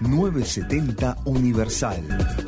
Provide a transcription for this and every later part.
970 Universal.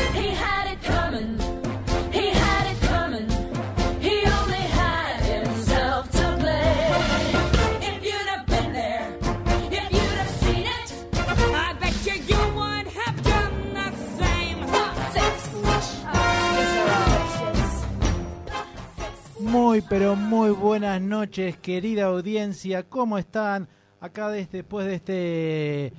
Muy, pero muy buenas noches, querida audiencia. ¿Cómo están? Acá desde, después de este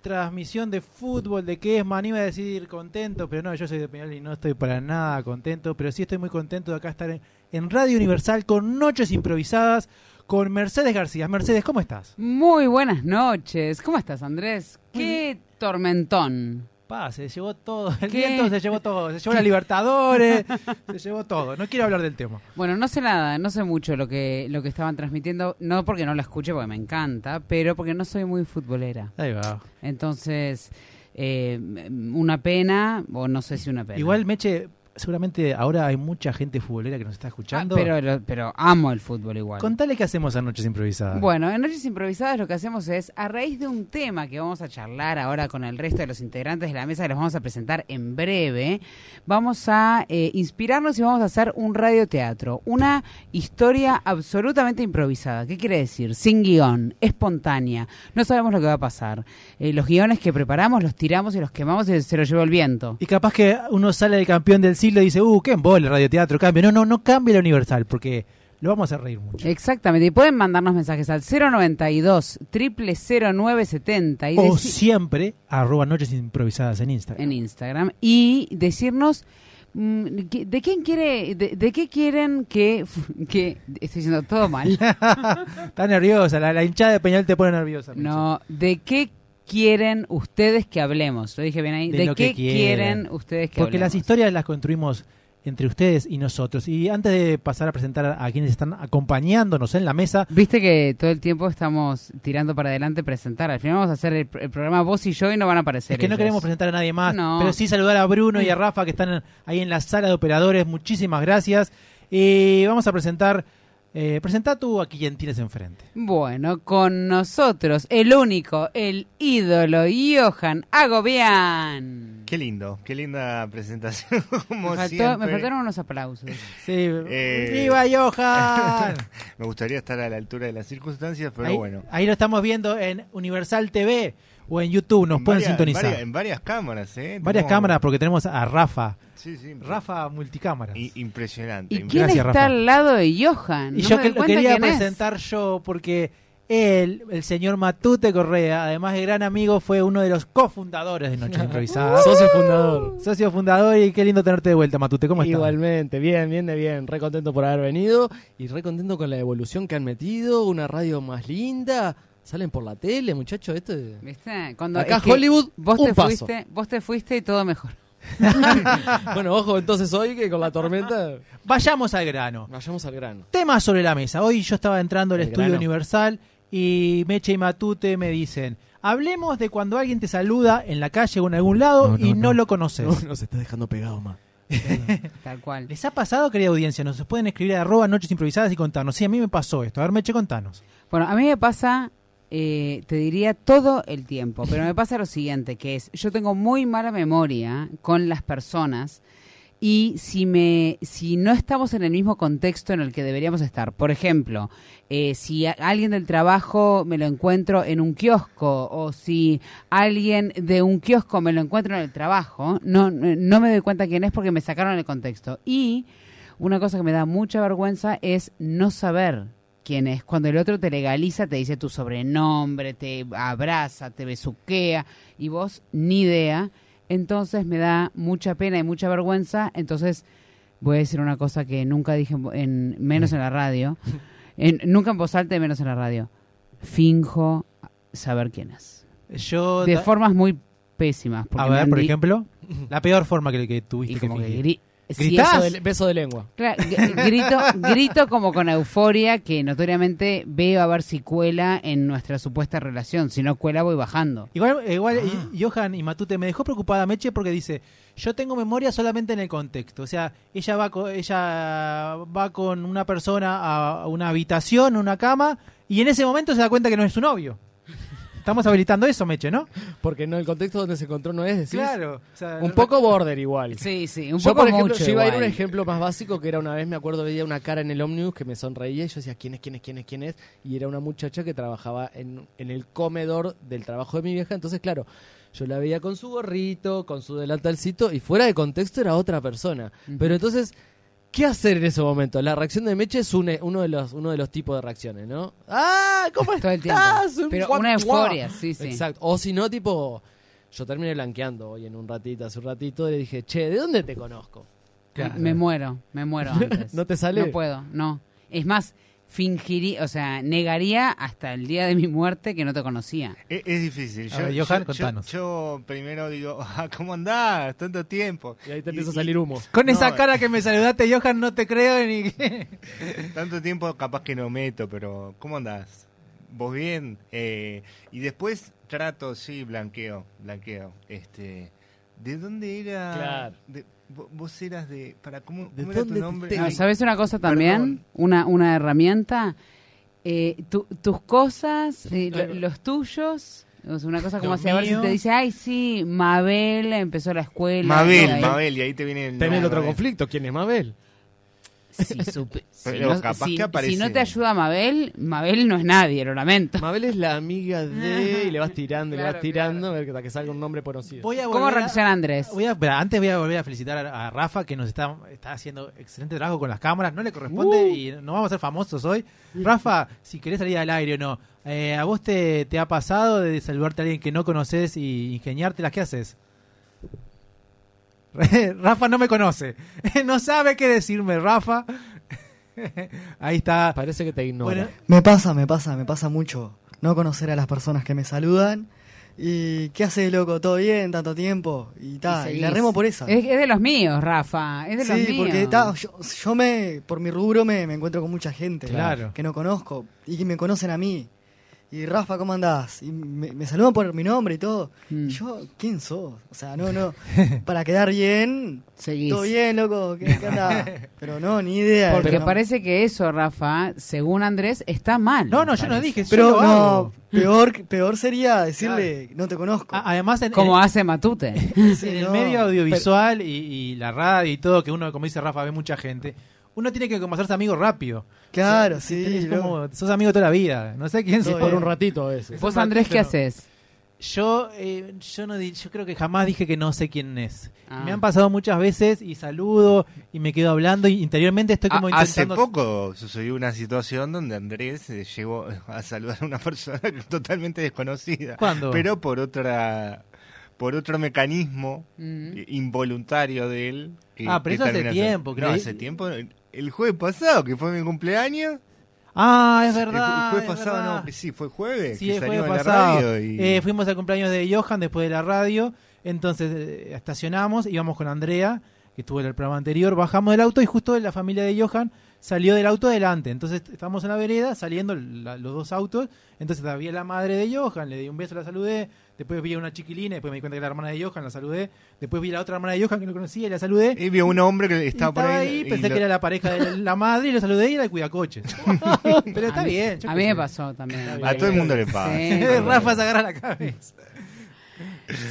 transmisión de fútbol, de que es man, iba a decir contento, pero no, yo soy de Peñal y no estoy para nada contento, pero sí estoy muy contento de acá estar en, en Radio Universal con Noches Improvisadas con Mercedes García. Mercedes, ¿cómo estás? Muy buenas noches. ¿Cómo estás, Andrés? Qué tormentón. Se llevó todo, el ¿Qué? viento se llevó todo, se llevó la Libertadores, se llevó todo. No quiero hablar del tema. Bueno, no sé nada, no sé mucho lo que lo que estaban transmitiendo, no porque no la escuche, porque me encanta, pero porque no soy muy futbolera. Ahí va. Entonces, eh, una pena, o no sé si una pena. Igual, Meche, seguramente ahora hay mucha gente futbolera que nos está Ah, escuchando. pero, pero amo el fútbol igual. Contale qué hacemos a Noches Improvisadas. Bueno, en Noches Improvisadas lo que hacemos es, a raíz de un tema que vamos a charlar ahora con el resto de los integrantes de la mesa, que los vamos a presentar en breve, vamos a eh, inspirarnos y vamos a hacer un radioteatro, una historia absolutamente improvisada. ¿Qué quiere decir? Sin guion, espontánea, no sabemos lo que va a pasar. Eh, los guiones que preparamos los tiramos y los quemamos y se los lleva el viento. Y capaz que uno sale de campeón del siglo y dice, uh, qué embole, radioteatro, cambio. No, no, no cambie la Universal, porque lo vamos a hacer reír mucho. Exactamente, y pueden mandarnos mensajes al 092 0970 y o siempre, arroba Noches Improvisadas en Instagram. en Instagram y decirnos mm, de quién quiere de, de qué quieren que que estoy diciendo todo mal Está nerviosa, la, la hinchada de Peñal te pone nerviosa. No de qué quieren ustedes que hablemos lo dije bien ahí De de, lo qué que quieren. quieren ustedes que Porque las hablemos? historias las construimos entre ustedes y nosotros. Y antes de pasar a presentar a quienes están acompañándonos en la mesa, Viste que todo el tiempo estamos tirando para adelante presentar. Al final vamos a hacer el, el programa vos y yo y no van a aparecer. Es que no queremos presentar a nadie más, No. pero sí saludar a Bruno y a Rafa que están ahí en la sala de operadores. Muchísimas gracias. Y vamos a presentar. Eh, presenta tú a quien tienes enfrente. Bueno, con nosotros el único, el ídolo, Johan Agobián. Qué lindo, qué linda presentación, como Me, faltó- siempre. me faltaron unos aplausos. Sí. Eh, ¡Viva Johan! Me gustaría estar a la altura de las circunstancias, pero ahí, bueno. ahí lo estamos viendo en Universal TV o en YouTube. Nos En pueden varias- sintonizar. En varias, en varias cámaras, ¿eh? Varias Tenemos- cámaras porque tenemos a Rafa. Sí, sí. Rafa multicámaras. I- impresionante. ¿Y impresionante. quién Gracias, está Rafa. al lado de Johan? Y No yo me que doy lo quería es. presentar yo porque él, el señor Matute Correa, además de gran amigo, fue uno de los cofundadores de Noches Improvisadas. Socio fundador. Socio fundador y qué lindo tenerte de vuelta, Matute. ¿Cómo estás? Igualmente, bien, bien de bien. Re contento por haber venido y re contento con la evolución que han metido. Una radio más linda. Salen por la tele, muchachos. Esto es- ¿Viste? Cuando Acá es que Hollywood, vos un te paso. fuiste, vos te fuiste y todo mejor. bueno, ojo, entonces hoy que con la tormenta Vayamos al grano. vayamos al grano. Temas sobre la mesa. Hoy yo estaba entrando al estudio grano. Universal y Meche y Matute me dicen, hablemos de cuando alguien te saluda en la calle o en algún lado No, no, y no, no. lo conoces. No, nos está dejando pegado más. Tal cual. ¿Les ha pasado, querida audiencia? Nos pueden escribir a arroba noches improvisadas y contarnos. Sí, a mí me pasó esto. A ver, Meche, contanos. Bueno, a mí me pasa, eh, te diría todo el tiempo, pero me pasa lo siguiente, que es, yo tengo muy mala memoria con las personas y si me si no estamos en el mismo contexto en el que deberíamos estar. Por ejemplo eh, si alguien del trabajo me lo encuentro en un kiosco o si alguien de un kiosco me lo encuentro en el trabajo no no me doy cuenta quién es porque me sacaron el contexto. Y una cosa que me da mucha vergüenza es no saber quién es. Cuando el otro te legaliza, te dice tu sobrenombre, te abraza, te besuquea y vos ni idea. Entonces me da mucha pena y mucha vergüenza. Entonces voy a decir una cosa que nunca dije en, en- menos en la radio. En- nunca en voz alta y menos en la radio. Finjo saber quién es. Yo De formas muy pésimas. porque A ver, por ejemplo, la peor forma que, que tuviste Y que como que ¿Gritás? eso- Beso de, beso de lengua. Claro, grito, grito como con euforia que notoriamente veo a ver si cuela en nuestra supuesta relación. Si no cuela, voy bajando. Igual, igual Ah. y- Johan y Matute me dejó preocupada Meche porque dice, yo tengo memoria solamente en el contexto. O sea, ella va con, ella va con una persona a una habitación, una cama, y en ese momento se da cuenta que no es su novio. Estamos habilitando eso, Meche, ¿no? Porque no, el contexto donde se encontró no es, decís. Claro. o sea, Un poco border igual. Sí, sí, un yo, poco por ejemplo, mucho yo iba a ir a un igual. ejemplo más básico que era una vez, me acuerdo, veía una cara en el ómnibus que me sonreía y yo decía, ¿quién es, quién es, quién es, quién es? Y era una muchacha que trabajaba en, en el comedor del trabajo de mi vieja. Entonces, claro, yo la veía con su gorrito, con su delantalcito y fuera de contexto era otra persona. Pero entonces, ¿qué hacer en ese momento? La reacción de Meche es un- uno, de los, uno de los tipos de reacciones, ¿no? ¡Ah! ¿Cómo Todo el tiempo. estás? Pero una euforia, sí, sí. Exacto. O si no, tipo, yo terminé blanqueando hoy en un ratito, hace un ratito, y le dije, che, ¿de dónde te conozco? Claro. Me muero, me muero antes. ¿No te sale? No puedo, no. Es más, fingiría, o sea, negaría hasta el día de mi muerte que no te conocía. Es, es difícil. Yo, ver, Johan, yo- contanos. yo primero digo, ah, ¿cómo andás? Tanto tiempo. Y ahí te Y- empieza a salir humo. Con esa cara que me saludaste, Johan, no te creo ni que... Tanto tiempo capaz que no meto, pero ¿cómo andás? ¿Vos bien? Eh, y después trato, sí, blanqueo, blanqueo. Este, ¿De dónde era? Claro. de- vos eras de... Para, ¿Cómo, ¿De cómo era tu dónde te nombre? No, Ay, ¿Sabes una cosa también? Perdón. Una, una herramienta. Eh, tu- tus cosas, eh, Claro. los tuyos. O sea, una cosa como Lo así, a ver si te dice, ay, sí, Mabel empezó la escuela. Mabel, Mabel, y ahí te viene el nombre. otro conflicto. ¿Quién es Mabel? Si, supe- si Pero no, capaz si- que aparece- si no te ayuda Mabel, Mabel no es nadie, lo lamento. Mabel es la amiga de... Y le vas tirando, y le Claro, vas tirando, a ver hasta que salga un nombre conocido. Voy a ¿Cómo volver a- reacciona Andrés? Voy a, espera, antes voy a volver a felicitar a, a Rafa que nos está, está haciendo excelente trabajo con las cámaras. No le corresponde Uh. y no vamos a ser famosos hoy. Rafa, si querés salir al aire o no, eh, ¿a vos te, te ha pasado de saludarte a alguien que no conoces y ingeniártelas? ¿Qué haces? Rafa no me conoce. no sabe qué decirme, Rafa. Ahí está. Parece que te ignora. Bueno, Me pasa, me pasa, me pasa mucho no conocer a las personas que me saludan. ¿Y qué hace, loco? ¿Todo bien? ¿Tanto tiempo? Y ta, y, la remo por esa. Es, es de los míos, Rafa. Es de los Sí, míos. porque ta, yo, yo me, por mi rubro me, me encuentro con mucha gente Claro. que no conozco y que me conocen a mí. Y Rafa, ¿cómo andás? Y me, me saludan por mi nombre y todo. Mm. Y yo, ¿quién sos? O sea, no, no. Para quedar bien, Seguís. todo bien, loco. ¿Qué, qué andás? Pero no, ni idea. Porque no. parece que eso, Rafa, según Andrés, está mal. no, no, yo no dije. Pero no, peor, peor sería decirle, no te conozco. A- Además, en, Como en- hace Matute. Sí, en el no. medio audiovisual y, y la radio y todo, que uno, como dice Rafa, ve mucha gente, uno tiene que como hacerse amigo rápido. Claro, O sea, sí. sos amigo toda la vida. No sé quién Todo sos. por un ratito a veces. Vos, Andrés, ¿qué haces? Yo, eh, yo, no, di- yo creo que jamás dije que no sé quién es. Ah. Me han pasado muchas veces y saludo y me quedo hablando y interiormente estoy como Ah, Hace poco sucedió una situación donde Andrés eh, llegó a saludar a una persona totalmente desconocida. ¿Cuándo? Pero por otra por otro mecanismo Mm. involuntario de él. que- Ah, pero que eso hace tiempo, No, creí- hace tiempo. El jueves pasado, que fue mi cumpleaños. Ah, es El verdad. ju- jueves es pasado, verdad. no, sí, fue jueves. Sí, que el salió jueves en la pasado. radio y... Eh, fuimos al cumpleaños de Johan después de la radio. Entonces eh, estacionamos, íbamos con Andrea, que estuvo en el programa anterior. Bajamos del auto y justo la familia de Johan salió del auto adelante. Entonces estábamos en la vereda saliendo la- los dos autos. Entonces había la madre de Johan, le di un beso, la saludé. Después vi a una chiquilina, después me di cuenta que era la hermana de Johan, la saludé. Después vi a la otra hermana de Johan que no conocía y la saludé. Y vio un hombre que estaba por ahí. y pensé lo- que era la pareja de la madre y lo saludé y era el cuidacoches. Pero está A bien. A mí me pasó también. A todo el mundo le pasa. Sí. Rafa se agarra la cabeza.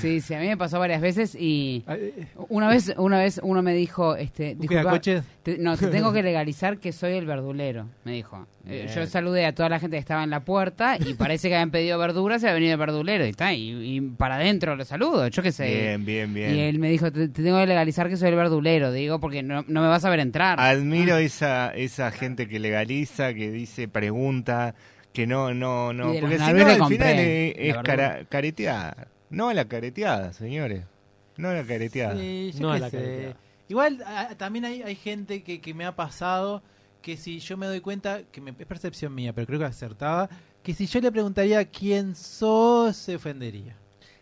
Sí, sí, a mí me pasó varias veces y Eh, una vez, una vez uno me dijo, este, ¿Un disculpa, te- no, te tengo que legalizar que soy el verdulero, me dijo. Eh, yo saludé a toda la gente que estaba en la puerta y parece que habían pedido verduras y ha venido el verdulero y está, y, y para adentro lo saludo, yo qué sé. Bien, bien, bien. Y él me dijo, te, te tengo que legalizar que soy el verdulero, digo, porque no, no me vas a ver entrar. Admiro Ah. esa esa gente que legaliza, que dice, pregunta, que no, no, no. Porque si no, al final es, es cara- careteada. No a la careteada, señores. No a la careteada. Sí, yo No a la sé. calidad. Igual a- también hay, hay gente que, que me ha pasado que si yo me doy cuenta, que me- es percepción mía, pero creo que acertada, que si yo le preguntaría quién sos, se ofendería.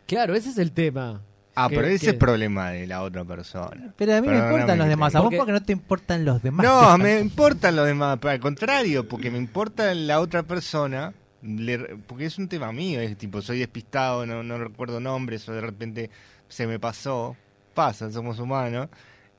Claro, ese es el tema. Ah, Que- pero ese que- es problema de la otra persona. Pero a mí me importan los demás. A vos Porque- porque no te importan los demás. No, me importan los demás, al contrario, porque me importa la otra persona, le- porque es un tema mío, es tipo, soy despistado, no, no recuerdo nombres, o de repente se me pasó, pasa, somos humanos,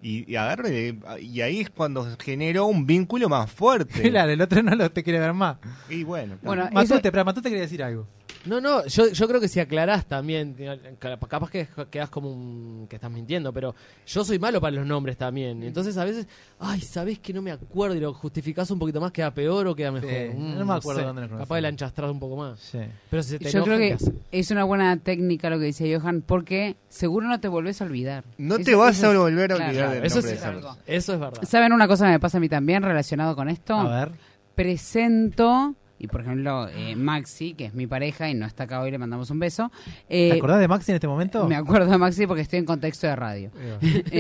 y, y agarro y, y ahí es cuando genero un vínculo más fuerte. Claro, el otro no lo te quiere ver más. Y bueno, Bueno, eso- Matute, pero Matute quería decir algo. No, no, yo, yo creo que si aclarás también, ca- capaz que quedas como un, que estás mintiendo, pero yo soy malo para los nombres también. Entonces a veces, ay, ¿sabés que no me acuerdo? Y lo justificás un poquito más, queda peor o queda mejor. Sí, Mm, no me acuerdo sé. dónde lo. Capaz de la enchastrás un poco más. Sí. Pero si se te Yo creo que es una buena técnica lo que dice Johan, porque seguro no te volvés a olvidar. no Eso- te vas eso a volver a olvidar claro, del eso nombre de algo. Eso es verdad. ¿Saben una cosa que me pasa a mí también relacionado con esto? A ver. Presento, y por ejemplo, eh, Maxi, que es mi pareja y no está acá hoy, le mandamos un beso. ¿Te Eh, acordás de Maxi en este momento? Me acuerdo de Maxi porque estoy en contexto de radio.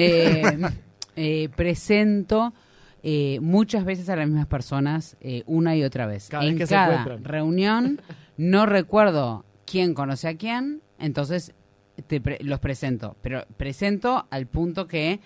Eh, presento muchas veces a las mismas personas una y otra vez. Cada vez en que se cada encuentran. reunión no recuerdo quién conoce a quién, entonces te pre- los presento. Pero presento al punto que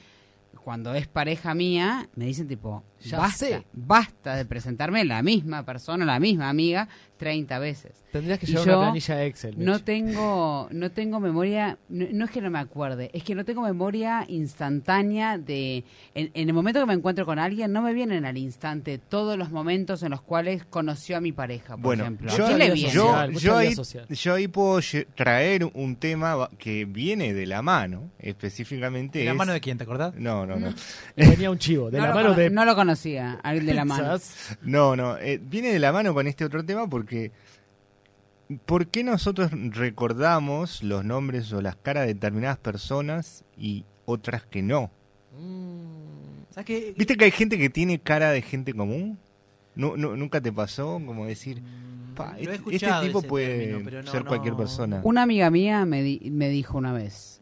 cuando es pareja mía, me dicen tipo, Ya basta, sé. basta de presentarme la misma persona, la misma amiga, 30 veces. Tendrías que llevar yo una planilla de Excel. No tengo, no tengo memoria, no, no es que no me acuerde, es que no tengo memoria instantánea de, en, en el momento que me encuentro con alguien, no me vienen al instante todos los momentos en los cuales conoció a mi pareja, por Bueno, ejemplo. yo, ¿A quién le yo, yo ahí, social. yo ahí puedo traer un tema que viene de la mano, específicamente ¿De la es- mano de quién, te acordás? No, no, no. Venía un chivo. De no, la lo mano de no lo conocía, al de la mano. No, no, eh, viene de la mano con este otro tema porque ¿por qué nosotros recordamos los nombres o las caras de determinadas personas y otras que no? Mm, ¿Sabes qué? ¿Viste que hay gente que tiene cara de gente común? ¿Nu- nu- ¿Nunca te pasó como decir, pa, he este, este tipo puede término, no, ser no. cualquier persona? Una amiga mía me, di- me dijo una vez,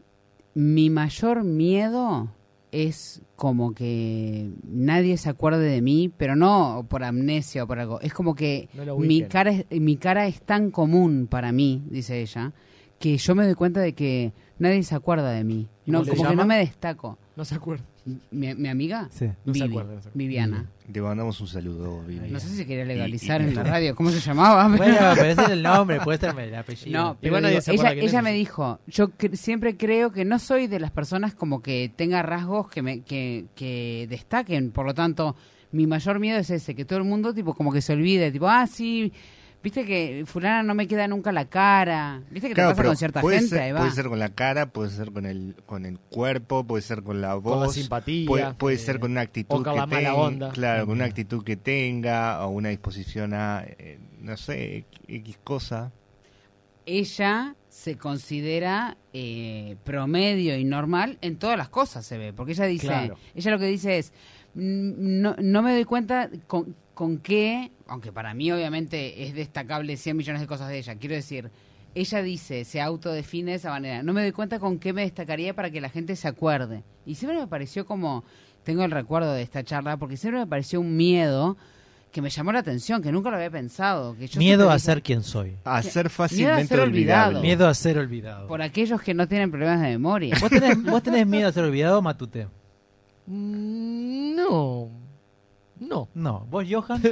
mi mayor miedo es como que nadie se acuerde de mí, pero no por amnesia o por algo. Es como que No mi cara, es, mi cara es tan común para mí, dice ella, que yo me doy cuenta de que nadie se acuerda de mí. ¿Y No, como que no me destaco. no se acuerda. Mi, mi amiga, Sí. No se Vivi, acuerda, no se acuerda. Viviana. Te mandamos un saludo, Vivi. No sé si quería legalizar Y- y- en la radio, ¿cómo se llamaba? Bueno, pero ese es el nombre, puede ser el apellido. No, pero nadie digo, se ella, ella me dijo, yo cre- siempre creo que no soy de las personas como que tenga rasgos que me que, que destaquen, por lo tanto, mi mayor miedo es ese, que todo el mundo tipo como que se olvide, tipo, ah, sí, viste que fulana no me queda nunca la cara, viste que Claro, te pasa con cierta puede gente, ser, ahí va. puede ser con la cara, puede ser con el con el cuerpo, puede ser con la voz, Con la simpatía, puede, puede eh, ser con una actitud con que tenga, claro, con una actitud que tenga o una disposición a eh, no sé, X cosa. ella se considera eh, promedio y normal en todas las cosas se ve porque ella dice Claro. ella lo que dice es "Mm, no, no me doy cuenta con, con qué aunque para mí obviamente es destacable 100 millones de cosas de ella quiero decir ella dice se autodefine de esa manera no me doy cuenta con qué me destacaría para que la gente se acuerde y siempre me pareció como tengo el recuerdo de esta charla porque siempre me pareció un miedo que me llamó la atención que nunca lo había pensado que yo Miedo a dije- ser quien soy. A ser Miedo a fácilmente ser olvidado. olvidable. Miedo a ser olvidado. por aquellos que no tienen problemas de memoria. ¿Vos tenés, vos tenés miedo a ser olvidado, Matute? Mm, No. No. No. ¿Vos, Johan?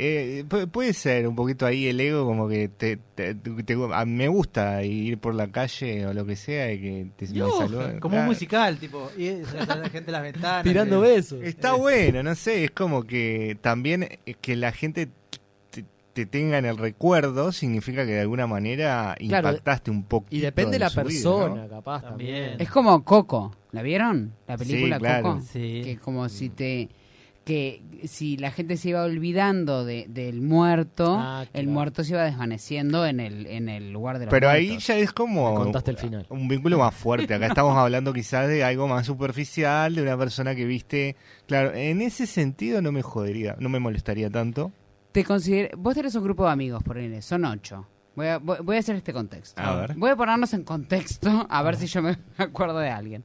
Eh, pu- puede ser un poquito ahí el ego como que te, te- te- a- me gusta ir por la calle o lo que sea y que te saluden. como un Claro. musical, tipo, y se la gente en las ventanas. Tirando eh. besos. Está bueno, no sé, es como que también eh, que la gente te, te tenga en el recuerdo significa que de alguna manera Claro, impactaste un poco. Y depende de la persona, capaz También. también. es como Coco. ¿La vieron? La película Sí, claro. Coco. Sí. Que como si te que si la gente se iba olvidando de, del muerto, Ah, el muerto se iba desvaneciendo en el en el lugar de los Pero ahí ya es como contaste el final. un vínculo más fuerte. Acá estamos hablando quizás de algo más superficial, de una persona que viste. Claro, en ese sentido no me jodería, no me molestaría tanto. Te consider- vos tenés un grupo de amigos, por ejemplo, son ocho. Voy a, voy, voy a hacer este contexto. A ver. Voy a ponernos en contexto, a ver si yo me acuerdo de alguien.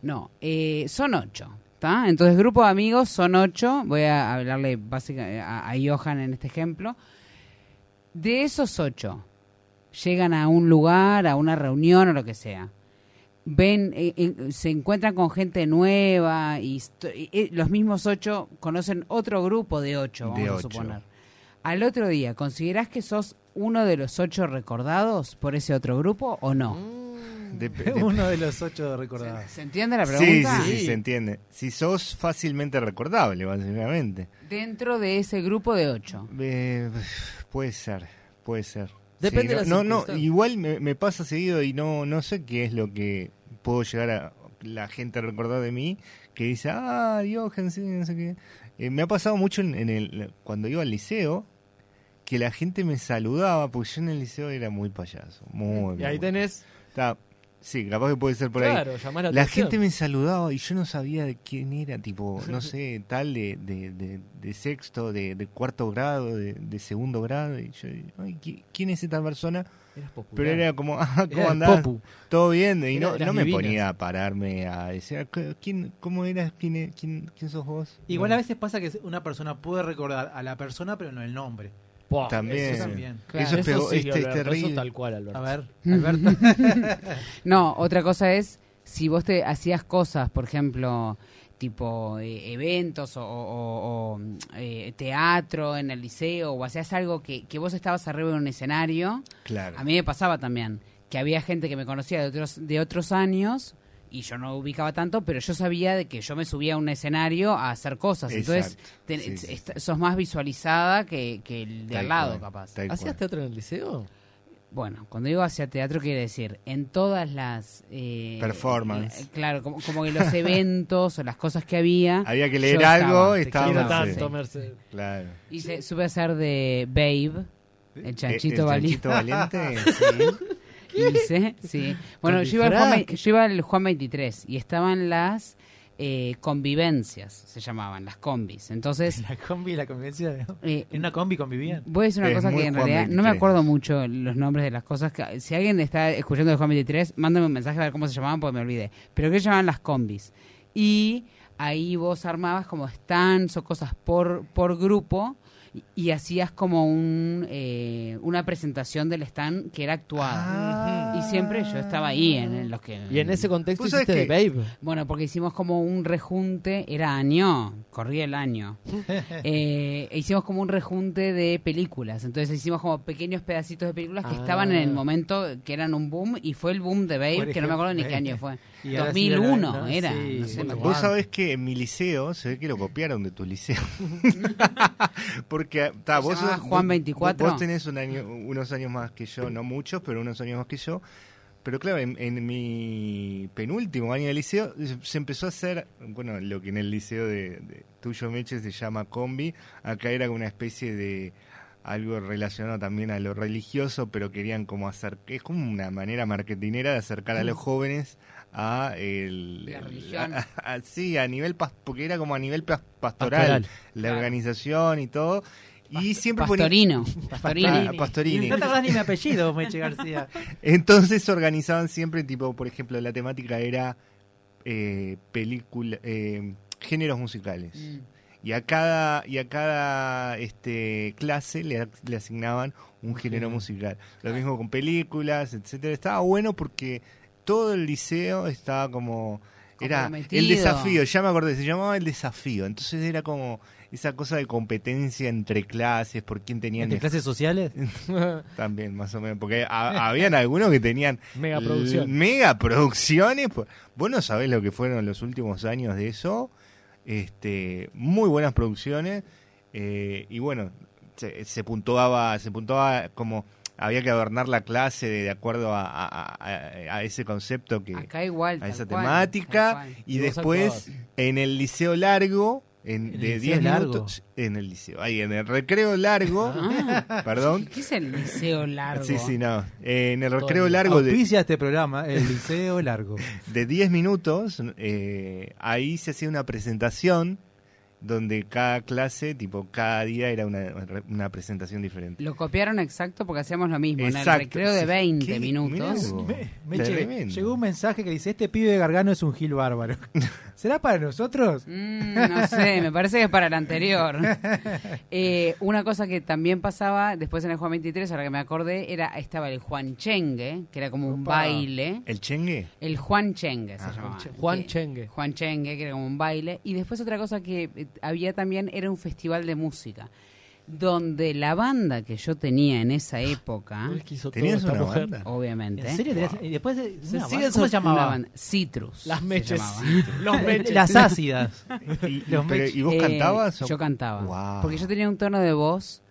No, eh, son ocho. Entonces, grupo de amigos son ocho. Voy a hablarle básicamente a, a Johan en este ejemplo. De esos ocho, llegan a un lugar, a una reunión o lo que sea. Ven, eh, eh, se encuentran con gente nueva y, eh, los mismos ocho conocen otro grupo de ocho, De vamos a ocho. suponer. Al otro día, ¿considerás que sos uno de los ocho recordados por ese otro grupo o no? Dep- dep- Uno de los ocho recordados. ¿Se entiende la Sí, pregunta? sí, sí, se entiende. Si sos fácilmente recordable, básicamente. Dentro de ese grupo de ocho. Eh, puede ser, puede ser. Depende Sí, de no, la no, no, igual me, me pasa seguido y no, no sé qué es lo que puedo llegar a la gente a recordar de mí, que dice, ah, Johan, sí, no sé qué. Eh, me ha pasado mucho en, en el, cuando iba al liceo, que la gente me saludaba, porque yo en el liceo era muy payaso, muy Y ahí tenés. Está- sí, capaz que puede ser por ahí. Claro, llamás la, La atención. gente me saludaba y yo no sabía de quién era, tipo, no sé, tal de, de, de, de sexto, de, de cuarto grado, de, de segundo grado. Y yo, ay, ¿qui- ¿quién es esta persona? Eras popular. Pero era como, ah, ¿cómo Era el andás? Popu. ¿Todo bien? Y Era no, no me divinas. ponía a pararme a decir, "¿Qué- ¿quién, ¿cómo eras? ¿Quién, quién, quién sos vos? Igual No. a veces pasa que una persona puede recordar a la persona, pero no el nombre. Buah, También. Eso también. Claro. Eso es, Eso sí, este, es Alberto, terrible. Eso tal cual, Alberto. A ver, Alberto. No, otra cosa es si vos te hacías cosas, por ejemplo, tipo eh, eventos o, o- o, eh, teatro en el liceo o hacías algo que, que vos estabas arriba de un escenario, Claro. a mí me pasaba también que había gente que me conocía de otros de otros años y yo no ubicaba tanto, pero yo sabía de que yo me subía a un escenario a hacer cosas. Entonces, te- Sí, sí, est- sos más visualizada que, que el de Tal al lado, cual, capaz. ¿Hacías cual. teatro en el liceo? Bueno, cuando digo hacia teatro quiere decir en todas las... eh, Performance. la- claro, como, como que los eventos o las cosas que había... Había que leer estaba. algo, quiero sí. tanto, Mercedes. Claro. Hice, supe hacer de Babe, el chanchito Eh, el valiente. chanchito valiente, sí. Hice, sí. Bueno, yo iba, al Juan, yo iba al Juan 23 y estaban las eh, convivencias, se llamaban, las combis. Entonces, La combi, la convivencia. ¿no? eh, En una combi convivían. Voy a decir una Es cosa que en Juan realidad no me 23. acuerdo mucho los nombres de las cosas. Que, si alguien está escuchando de Juan 23, mándame un mensaje a ver cómo se llamaban porque me olvidé. Pero que se llamaban las combis. Y ahí vos armabas como stands o cosas por, por grupo y, y hacías como un, eh, una presentación del stand que era actuada. Y siempre yo estaba ahí en, en los que... Y en ese contexto ¿Vos sabés hiciste de Babe. Bueno, porque hicimos como un rejunte, era año, corría el año. Eh, e hicimos como un rejunte de películas. Entonces hicimos como pequeños pedacitos de películas que Ah. estaban en el momento que eran un boom y fue el boom de Babe, que no me acuerdo ni qué año fue. Y ahora sí 2001 era- era, Sí, no sé. Vos sabés que en mi liceo se ve que lo copiaron de tu liceo. Porque ta, vos, sos- Juan vos- 24? vos tenés un año, unos años más que yo, no muchos, pero unos años más que yo. Pero claro, en, en mi penúltimo año de liceo se empezó a hacer, bueno, lo que en el liceo de, de tuyo Meche se llama combi. Acá era una especie de algo relacionado también a lo religioso, pero querían como hacer, es como una manera marketinera de acercar a los jóvenes a el, La el- religión. a- a- sí, a nivel porque era como a nivel pas- pastoral, Pastoral. la Claro. organización y todo. Y siempre ponía- Pastorino, Pastorini. Ah, Pastorini. No te acordás ni mi apellido, Meche García. Entonces organizaban siempre, tipo, por ejemplo, la temática era eh, película, eh, géneros musicales. Mm. Y a cada, y a cada este, clase le, le asignaban un género musical. Lo mismo con películas, etcétera. Estaba bueno porque todo el liceo estaba como era el desafío, ya me acordé, se llamaba el desafío. Entonces era como esa cosa de competencia entre clases, por quién tenía ¿Entre clases sociales? también, más o menos, porque ha- habían algunos que tenían Mega producción. l- mega producciones. pues, Vos no sabés lo que fueron los últimos años de eso. Este, muy buenas producciones. eh, y bueno, se, se puntuaba, se puntuaba como había que adornar la clase de, de acuerdo a, a- a- a ese concepto que Acá igual. a esa cual, temática y después en el liceo largo en, ¿El de liceo 10 largo? minutos en el liceo ahí en el recreo largo Ah, perdón ¿Qué es el liceo largo? Sí, sí, no. Eh, en el Todo recreo bien. largo de, este programa, el Liceo Largo. de 10 minutos, eh, ahí se hacía una presentación donde cada clase, tipo, cada día era una, una presentación diferente. Lo copiaron exacto porque hacíamos lo mismo. En el recreo de sí. 20 ¿Qué? minutos. Me- me llegó un mensaje que dice, este pibe de Gargano es un gil bárbaro. ¿Será para nosotros? Mm, no sé, me parece que es para el anterior. Eh, una cosa que también pasaba después en el Juan 23, ahora que me acordé, era estaba el Juan Chengue, que era como un baile. ¿El chengue? El Juan Chengue se Ah, llamaba. Juan Chengue. Juan Chengue, que era como un baile. Y después otra cosa que eh, había también era un festival de música. Donde la banda que yo tenía en esa época, ¿No les quiso todo ¿Tenías una mujer? banda? obviamente, ¿En serio? tenías- Y después, de- Se una banda, ¿cómo se son- una llamaba? banda- Citrus. Las se meches. llamaba. Los meches. Las ácidas. ¿Y, Los pero- ¿y vos Eh, cantabas? o- Yo cantaba. Guau. Porque yo tenía un tono de voz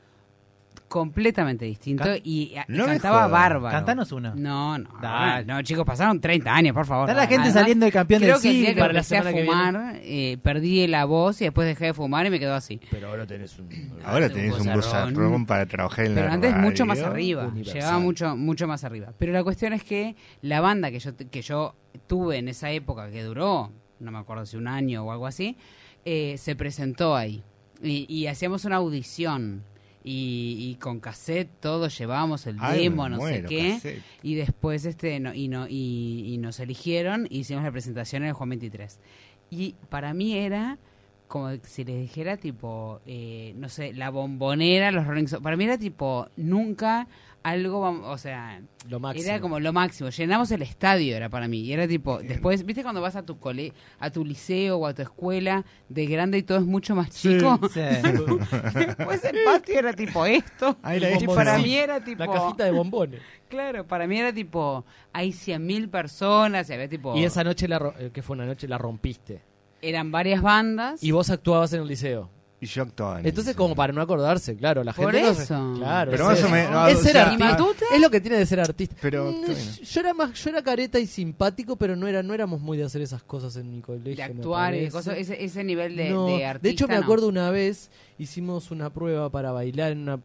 completamente distinto Can- y, y No cantaba bárbaro. Cantanos una. No, no, Dale. no, chicos, pasaron 30 años, por favor. Está la gente Además, saliendo del campeón Creo del que el día siglo. que Para la empecé a semana que fumar, eh, perdí la voz y después dejé de fumar y me quedó así. Pero ahora tenés un... Ahora un tenés un bozarrón para trabajar en Pero la antes mucho radio. más arriba, universal. llegaba mucho mucho más arriba. Pero la cuestión es que la banda que yo que yo tuve en esa época que duró, no me acuerdo si un año o algo así, eh, se presentó ahí y, y hacíamos una audición y, y con cassette todos llevábamos el demo, no sé qué. cassette. Y después este no, y, no, y, y nos eligieron y hicimos la presentación en el Juan 23. Y para mí era como si les dijera tipo, eh, no sé, la bombonera, los Rolling Stones. Para mí era tipo, nunca algo, o sea, Lo máximo. era como lo máximo. Llenamos el estadio, era para mí. Y era tipo, después, ¿viste cuando vas a tu cole, a tu liceo o a tu escuela de grande y todo es mucho más chico? Sí. Después el patio era tipo esto. Ah, era y para Sí. mí era tipo... La cajita de bombones. Claro, para mí era tipo, hay 100.000 personas y había tipo... Y esa noche, la eh, que fue una noche, la rompiste. Eran varias bandas. Y vos actuabas en el liceo. Y yo actuaba en Entonces, como para no acordarse, claro, la Por gente... no se- eso. Claro, Pero es más o eso. menos- Es o ser sea, artista. ¿Y Matute? Es lo que tiene de ser artista. Pero, Mm, está bien. yo era más, yo era careta y simpático, pero no era, no éramos muy de hacer esas cosas en mi colegio. de me actuar y de parece. cosas, ese, ese nivel de, No, de artista. hecho, me no. acuerdo una vez hicimos una prueba para bailar en una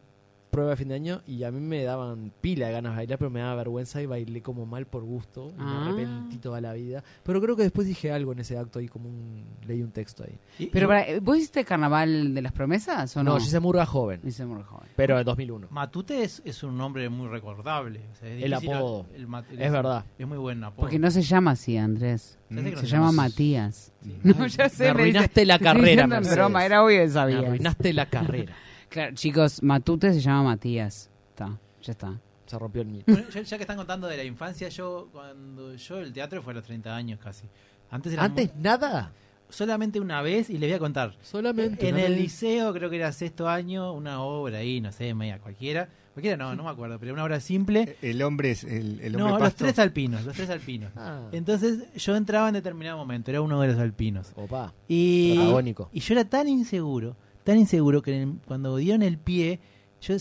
prueba de fin de año y a mí me daban pila de ganas de bailar, pero me daba vergüenza y bailé como mal por gusto. y Ah. Me arrepentí toda la vida. Pero creo que después dije algo en ese acto ahí, como un, leí un texto ahí. Y- Pero y- para, ¿vos hiciste Carnaval de las Promesas o no? No, yo hice Murga joven, Hice muy joven. pero en 2001. Matute es, es un nombre muy recordable. o sea, es El apodo. el mat- Es verdad. Es muy buen apodo. Porque no se llama así, Andrés. No Se se llama Matías. Sí. No, ya sé. me arruinaste la carrera, Mercedes. broma, era obvio que Me sabías. arruinaste la carrera. Claro, chicos, Matute se llama Matías. Está, ya está. Se rompió el mito. Bueno, ya, ya que están contando de la infancia, yo cuando yo el teatro fue a los 30 años casi. Antes era Antes nada, solamente una vez y les voy a contar. solamente. En el vez. liceo, creo que era sexto año, una obra ahí, no sé, media cualquiera. Cualquiera no, no me acuerdo, pero una obra simple. El hombre es el, el hombre No, los pasto. tres alpinos, los tres alpinos. Ah, Entonces yo entraba en determinado momento, era uno de los alpinos. opa, Y, protagónico. y yo era tan inseguro, tan inseguro que en el- cuando dieron el pie, yo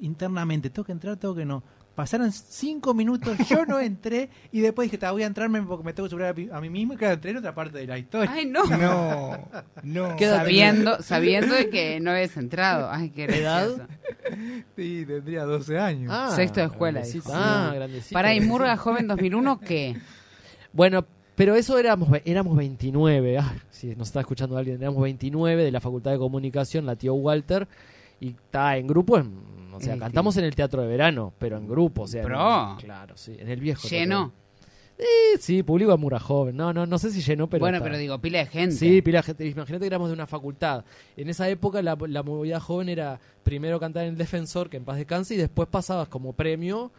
internamente, tengo que entrar, tengo que no. Pasaron cinco minutos, yo no entré y después dije, "Ta, voy a entrarme porque me tengo que superar a, a mí mismo y claro, entré en otra parte de la historia. Ay, no. No, no. ¿Qué edad Sabiendo, sabiendo de que no habías entrado. Ay, qué ¿Edad? Sí, tendría 12 años. Ah, Sexto de escuela, grandecito. Ah, Sí. grandecito. Para y Murga Joven 2001, ¿qué? Bueno, pero eso éramos éramos 29. Ah, si nos está escuchando alguien, éramos 29 de la Facultad de Comunicación, la tío Walter. Y está en grupo, en- o sea, cantamos en el teatro de verano, pero en grupo, o sea. en Pro. claro, sí, en el viejo. Lleno. Eh, sí, público de Mura Joven. No, no, no sé si llenó, pero. bueno, está. pero digo, pila de gente. Sí, pila de gente. Imagínate que éramos de una facultad. En esa época la, la movida joven era primero cantar en el Defensor, que en paz descanse, y después pasabas como premio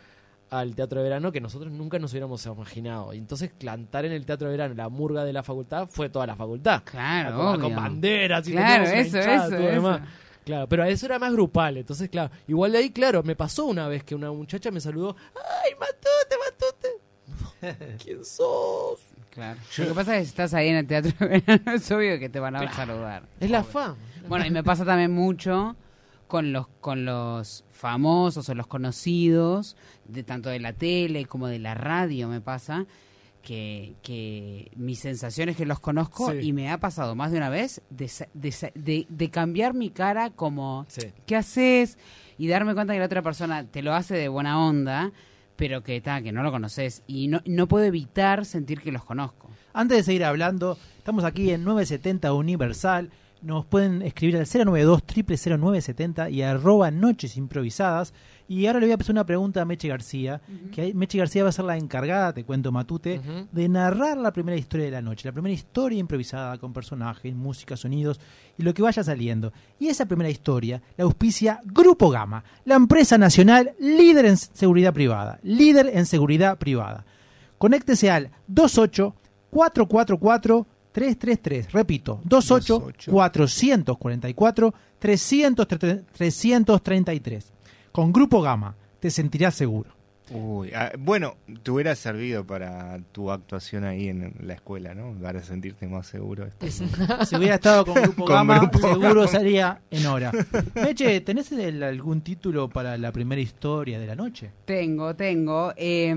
al Teatro de Verano, que nosotros nunca nos hubiéramos imaginado. Y entonces cantar en el Teatro de Verano, la murga de la facultad, fue toda la facultad. Claro, con, con banderas y Claro, eso, hinchada, eso, todo eso. demás. Claro, pero eso era más grupal, entonces claro, igual de ahí, claro, me pasó una vez que una muchacha me saludó, ¡ay, Matute, Matute! ¿Quién sos? Claro. Lo que pasa es que si estás ahí en el teatro de verano, es obvio que te van a saludar. Es la fama. Bueno, y me pasa también mucho con los con los famosos o los conocidos, de tanto de la tele como de la radio me pasa, que, que mi sensación es que los conozco Sí. y me ha pasado más de una vez de, de, de- de cambiar mi cara como, Sí. ¿qué haces? Y darme cuenta que la otra persona te lo hace de buena onda, pero que, ta, que no lo conoces. Y no, no puedo evitar sentir que los conozco. Antes de seguir hablando, estamos aquí en 970 Universal. Nos pueden escribir al 092 0970 y arroba noches improvisadas. Y ahora le voy a hacer una pregunta a Meche García, que Meche García va a ser la encargada, te cuento Matute, de narrar la primera historia de la noche, la primera historia improvisada con personajes, música, sonidos y lo que vaya saliendo. Y esa primera historia la auspicia Grupo Gama, la empresa nacional líder en seguridad privada, líder en seguridad privada. Conéctese al 28 444 333, repito, 28 444 333. Con Grupo Gama te sentirás seguro. Uy, ah, bueno, te hubiera servido para tu actuación ahí en la escuela, ¿no? Para sentirte más seguro. Si hubiera estado con Grupo Con Gama, Grupo seguro Gama. salía en hora. Meche, ¿tenés el- algún título para la primera historia de la noche? Tengo, tengo. Eh,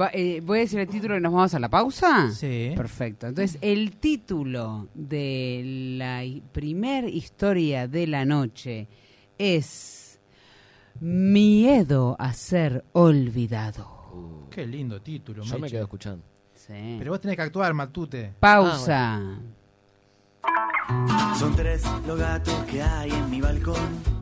va- eh, voy a decir el título y nos vamos a la pausa. Sí. Perfecto. Entonces, el título de la hi- primer historia de la noche es Miedo a ser olvidado. Qué lindo título, Yo me quedo escuchando. Sí. Pero vos tenés que actuar, Matute. Pausa. Son tres los gatos que hay en mi balcón.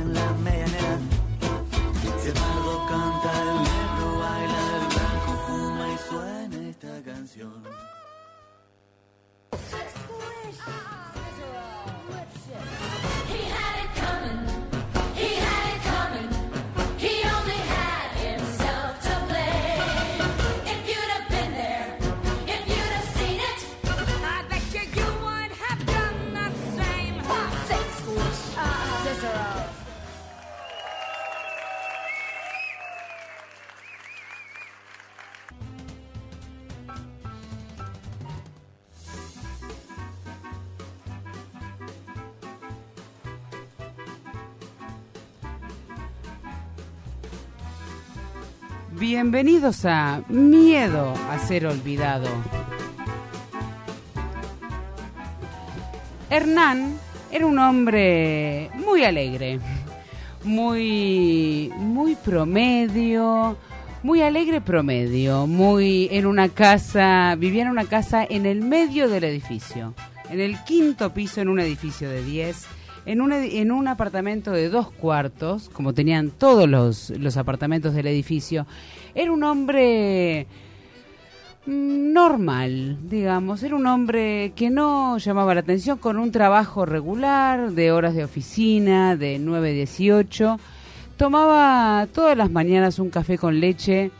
Bienvenidos a Miedo a ser olvidado. Hernán era un hombre muy alegre, muy muy promedio, muy alegre promedio, muy en una casa, vivía en una casa en el medio del edificio, en el quinto piso en un edificio de 10, en un, en un apartamento de dos cuartos, como tenían todos los, los apartamentos del edificio. Era un hombre mm, normal, digamos. Era un hombre que no llamaba la atención con un trabajo regular, de horas de oficina, de 9 a 18. Tomaba todas las mañanas un café con leche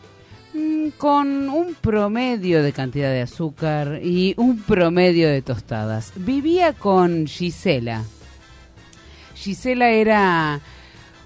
mm, con un promedio de cantidad de azúcar y un promedio de tostadas. Vivía con Gisela. Gisela era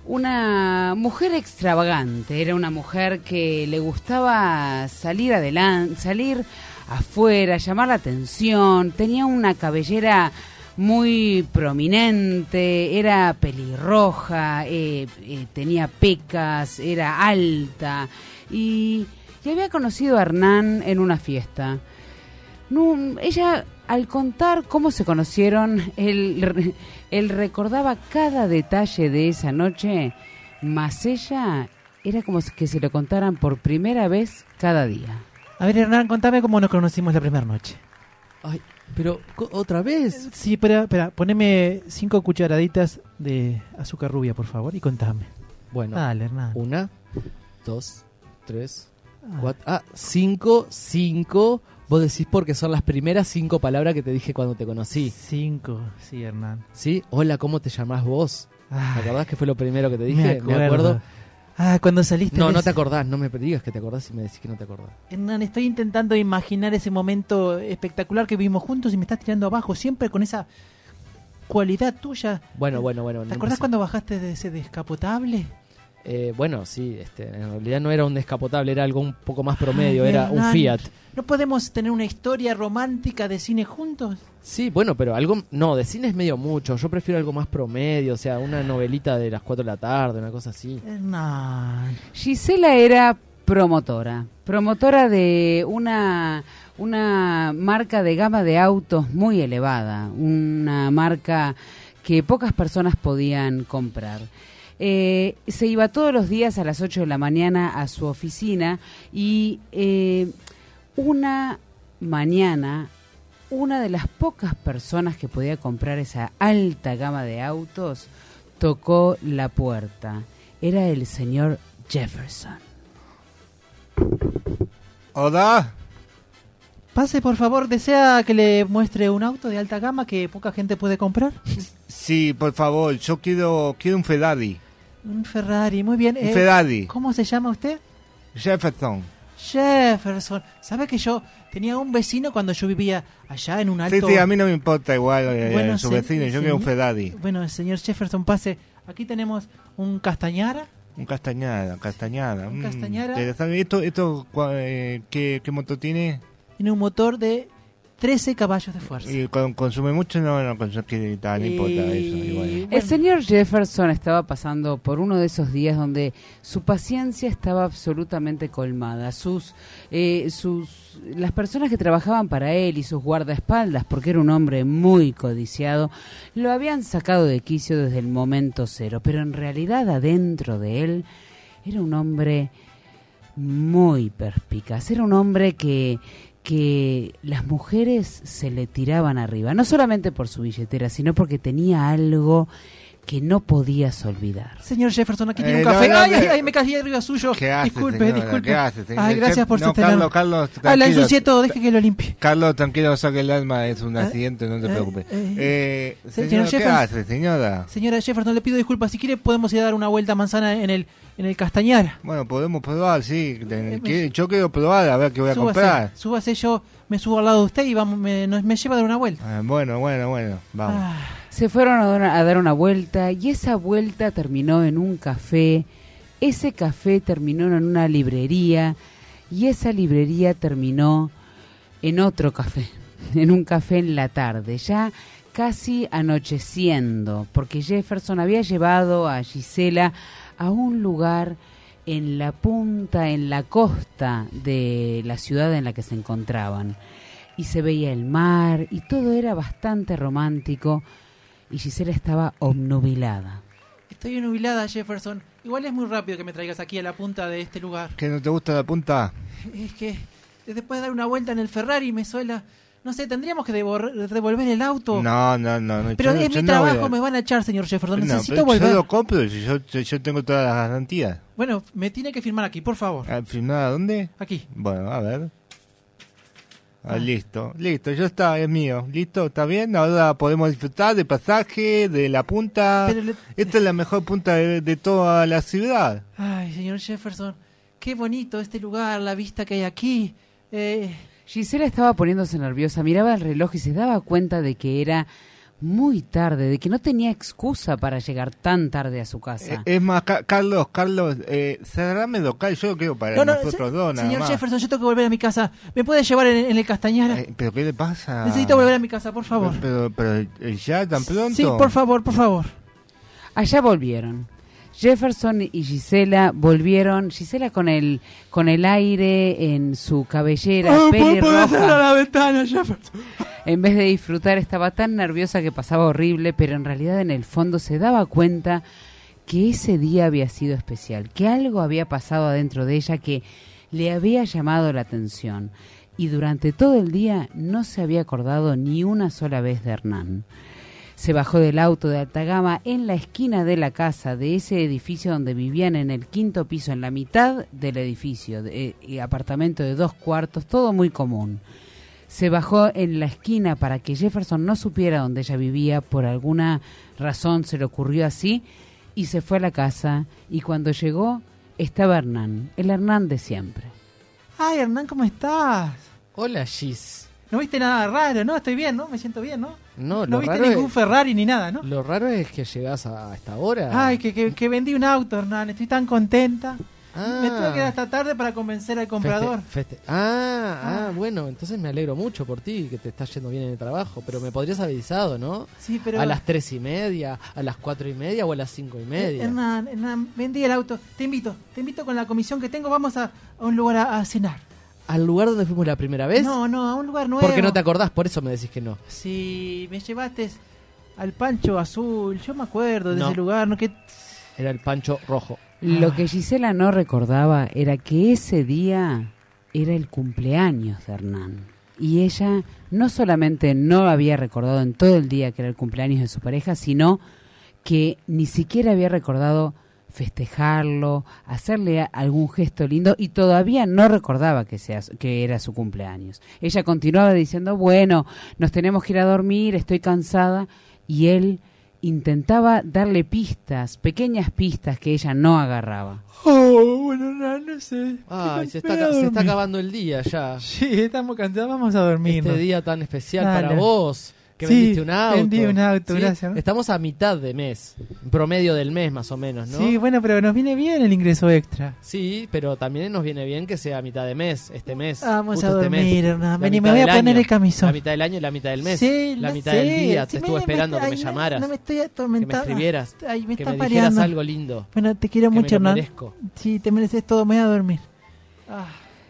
una mujer extravagante, era una mujer que le gustaba salir adelante, salir afuera, llamar la atención, tenía una cabellera muy prominente, era pelirroja, eh, eh, tenía pecas, era alta y, y había conocido a Hernán en una fiesta. Ella, al contar cómo se conocieron, él, él recordaba cada detalle de esa noche, más ella era como que se lo contaran por primera vez cada día. A ver, Hernán, contame cómo nos conocimos la primera noche. Ay, pero otra vez. Sí, espera, espera, poneme cinco cucharaditas de azúcar rubia, por favor, y contame. Bueno, Dale, Hernán. una, dos, tres, Ah. cuatro. Ah, cinco, cinco. Vos decís porque son las primeras cinco palabras que te dije cuando te conocí. Cinco, sí, Hernán. ¿Sí? Hola, ¿cómo te llamás vos? ¿Te acordás que fue lo primero que te me dije? acuerdo. Ah, cuando saliste. No, no te acordás, no me digas que te acordás y me decís que no te acordás. Hernán, estoy intentando imaginar ese momento espectacular que vivimos juntos y me estás tirando abajo, siempre con esa cualidad tuya. Bueno, bueno, bueno. ¿Te no acordás empecé. cuando bajaste de ese descapotable? Eh, bueno, sí, este, en realidad no era un descapotable, era algo un poco más promedio, Ay, era un Fiat. ¿No podemos tener una historia romántica de cine juntos? Sí, bueno, pero algo, no, de cine es medio mucho, yo prefiero algo más promedio, o sea, una novelita de las 4 de la tarde, una cosa así. Hernán. Gisela era promotora, promotora de una, una marca de gama de autos muy elevada, una marca que pocas personas podían comprar. Eh, se iba todos los días a las 8 de la mañana a su oficina y eh, una mañana una de las pocas personas que podía comprar esa alta gama de autos tocó la puerta. Era el señor Jefferson. ¿Hola? Pase, por favor, ¿desea que le muestre un auto de alta gama que poca gente puede comprar? Sí, por favor, yo quiero, quiero un Ferrari. Un Ferrari, muy bien. Un Eh, Ferrari. ¿Cómo se llama usted? Jefferson. Jefferson. ¿Sabe que yo tenía un vecino cuando yo vivía allá en un Sí, alto... sí, a mí no me importa igual eh, Bueno, su vecino, yo quiero un Ferrari. Bueno, señor Jefferson, pase. Aquí tenemos un Castañara. Un castañada, castañada. Un mm, Castañara. interesante. ¿Esto, esto eh, ¿qué, qué motor tiene? Tiene un motor de 13 caballos de fuerza. ¿Y con- consume mucho? No, no consume, tal, no importa eso. Igual. El señor Jefferson estaba pasando por uno de esos días donde su paciencia estaba absolutamente colmada. Sus, eh, sus, las personas que trabajaban para él y sus guardaespaldas, porque era un hombre muy codiciado, lo habían sacado de quicio desde el momento cero. Pero en realidad adentro de él era un hombre muy perspicaz. Era un hombre que que las mujeres se le tiraban arriba, no solamente por su billetera, sino porque tenía algo que no podías olvidar. Señor Jefferson, aquí tiene Eh, un café. no, no, ay, ay, ay, me caí arriba suyo. ¿Qué hace, disculpe, señora? disculpe. ¿Qué hace? Ay, gracias por no, sostenerme. Carlos, Carlos, Ah, la ensucié todo, deje que lo limpie. Carlos, tranquilo, saque el alma, es un Ah, accidente, no te eh, preocupes. eh, Eh, señor señora, ¿qué hace, señora? Señora Jefferson, le pido disculpas. Si quiere, podemos ir a dar una vuelta a manzana en el, en el Castañara. Bueno, podemos probar, sí. Eh, Yo quiero probar, a ver qué voy a súbase, comprar. súbase, yo me subo al lado de usted y vamos, me, nos- me lleva a dar una vuelta. Ah, bueno, bueno, bueno, vamos. Ah, Se fueron a dar, una vuelta y esa vuelta terminó en un café, ese café terminó en una librería y esa librería terminó en otro café, en un café en la tarde, ya casi anocheciendo, porque Jefferson había llevado a Gisela a un lugar en la punta, en la costa de la ciudad en la que se encontraban. Y se veía el mar y todo era bastante romántico y Gisela estaba obnubilada. estoy enubilada, Jefferson. Igual es muy rápido que me traigas aquí a la punta de este lugar. ¿Que no te gusta la punta? Es que después de dar una vuelta en el Ferrari me suela... No sé, tendríamos que devolver el auto. No, no, no. no Pero yo, es yo mi no trabajo, a- me van a echar, señor Jefferson. No, Necesito pero volver. Yo lo compro, yo, yo, tengo todas las garantías. Bueno, me tiene que firmar aquí, por favor. ¿Al ¿Firmada dónde? Aquí. Bueno, a ver. Ah, Ah. Listo, listo, ya está, es mío. ¿Listo? ¿Está bien? Ahora podemos disfrutar del pasaje, de la punta. Pero le- Esta es la mejor punta de, de toda la ciudad. Ay, señor Jefferson, qué bonito este lugar, la vista que hay aquí. Eh, Gisela estaba poniéndose nerviosa, miraba el reloj y se daba cuenta de que era muy tarde, de que no tenía excusa para llegar tan tarde a su Eh, casa. Es más, Ca- Carlos, Carlos, eh, cerrame local, yo lo quiero para No, no, nosotros se- dos, nada señor más. Jefferson, yo tengo que volver a mi casa. ¿Me puede llevar en, en el Castañara? Eh, ¿Pero qué le pasa? Necesito volver a mi casa, por favor. Pero, pero, eh, ¿ya tan pronto? Sí, por favor, por favor. Allá volvieron. Jefferson y Gisela volvieron, Gisela con el con el aire en su cabellera, pelirroja. la ventana, Jefferson. En vez de disfrutar estaba tan nerviosa que pasaba horrible, pero en realidad en el fondo se daba cuenta que ese día había sido especial, que algo había pasado adentro de ella que le había llamado la atención. Y durante todo el día no se había acordado ni una sola vez de Hernán. Se bajó del auto de alta gama en la esquina de la casa de ese edificio donde vivían en el quinto piso, en la mitad del edificio, de, eh, apartamento de dos cuartos, todo muy común. Se bajó en la esquina para que Jefferson no supiera dónde ella vivía, por alguna razón se le ocurrió así, y se fue a la casa, y cuando llegó estaba Hernán, el Hernán de siempre. Ay, Hernán, ¿cómo estás? Hola, Gis. No viste nada raro, ¿no? Estoy bien, ¿no? Me siento bien, ¿no? No, No viste ningún es, Ferrari ni nada, ¿no? lo raro es que llegas a esta hora. Ay, que, que, que vendí un auto, Hernán. Estoy tan contenta. Ah. Me tuve que quedar hasta tarde para convencer al comprador. Feste- feste- Ah, ah, bueno, entonces me alegro mucho por ti, que te está yendo bien en el trabajo, pero me podrías haber avisado, ¿no? Sí, pero... A las tres y media, a las cuatro y media o a las cinco y media. Hernán, Hernán, vendí el auto. Te invito, te invito con la comisión que tengo. Vamos a, a un lugar a, a cenar. ¿Al lugar donde fuimos la primera vez? No, no, a un lugar nuevo. Porque no te acordás, por eso me decís que no. Si me llevaste al Pancho Azul, yo me acuerdo de No. ese lugar, ¿no? Que... Era el pancho rojo. Lo que Gisela no recordaba era que ese día era el cumpleaños de Hernán. Y ella no solamente no había recordado en todo el día que era el cumpleaños de su pareja, sino que ni siquiera había recordado festejarlo, hacerle algún gesto lindo y todavía no recordaba que, sea, que era su cumpleaños. Ella continuaba diciendo, bueno, nos tenemos que ir a dormir, estoy cansada, y él intentaba darle pistas, pequeñas pistas que ella no agarraba. Oh, bueno, Hernán, no sé. Ay, se está, se acabando el día ya. Sí, estamos cansados, vamos a dormir. Este día tan especial Dale. para vos. Que Sí, vendiste un auto. vendí un auto, ¿sí? gracias. Estamos a mitad de mes. Promedio del mes, más o menos, ¿no? Sí, bueno, pero nos viene bien el ingreso extra. Sí, pero también nos viene bien que sea a mitad de mes, este mes. Vamos a este mes. dormir, Hernán. La Vení, mitad me voy a del poner año. el camisón. La mitad del año y la mitad del mes. Sí, la mitad sé. del día. Sí, Te me- estuve me- esperando que ay, me llamaras. No me estoy que me atormentando. escribieras. Ay, me que me dijeras pareando. algo lindo. Bueno, te quiero que mucho, Hernán. merezco. Sí, te mereces todo, me voy a dormir. Ah,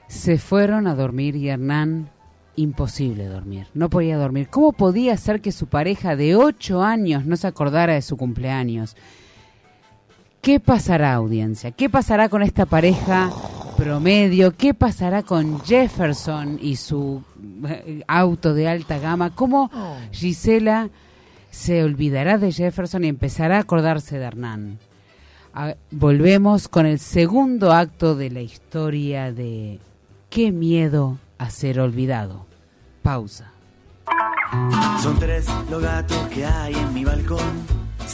Se fueron a dormir y Hernán, imposible dormir, no podía dormir. ¿Cómo podía ser que su pareja de ocho años no se acordara de su cumpleaños? ¿Qué pasará, audiencia? ¿Qué pasará con esta pareja promedio? ¿Qué pasará con Jefferson y su eh, auto de alta gama? ¿Cómo oh. Gisela se olvidará de Jefferson y empezará a acordarse de Hernán? Volvemos con el segundo acto de la historia de Qué miedo a ser olvidado. Pausa. Son tres los gatos que hay en mi balcón.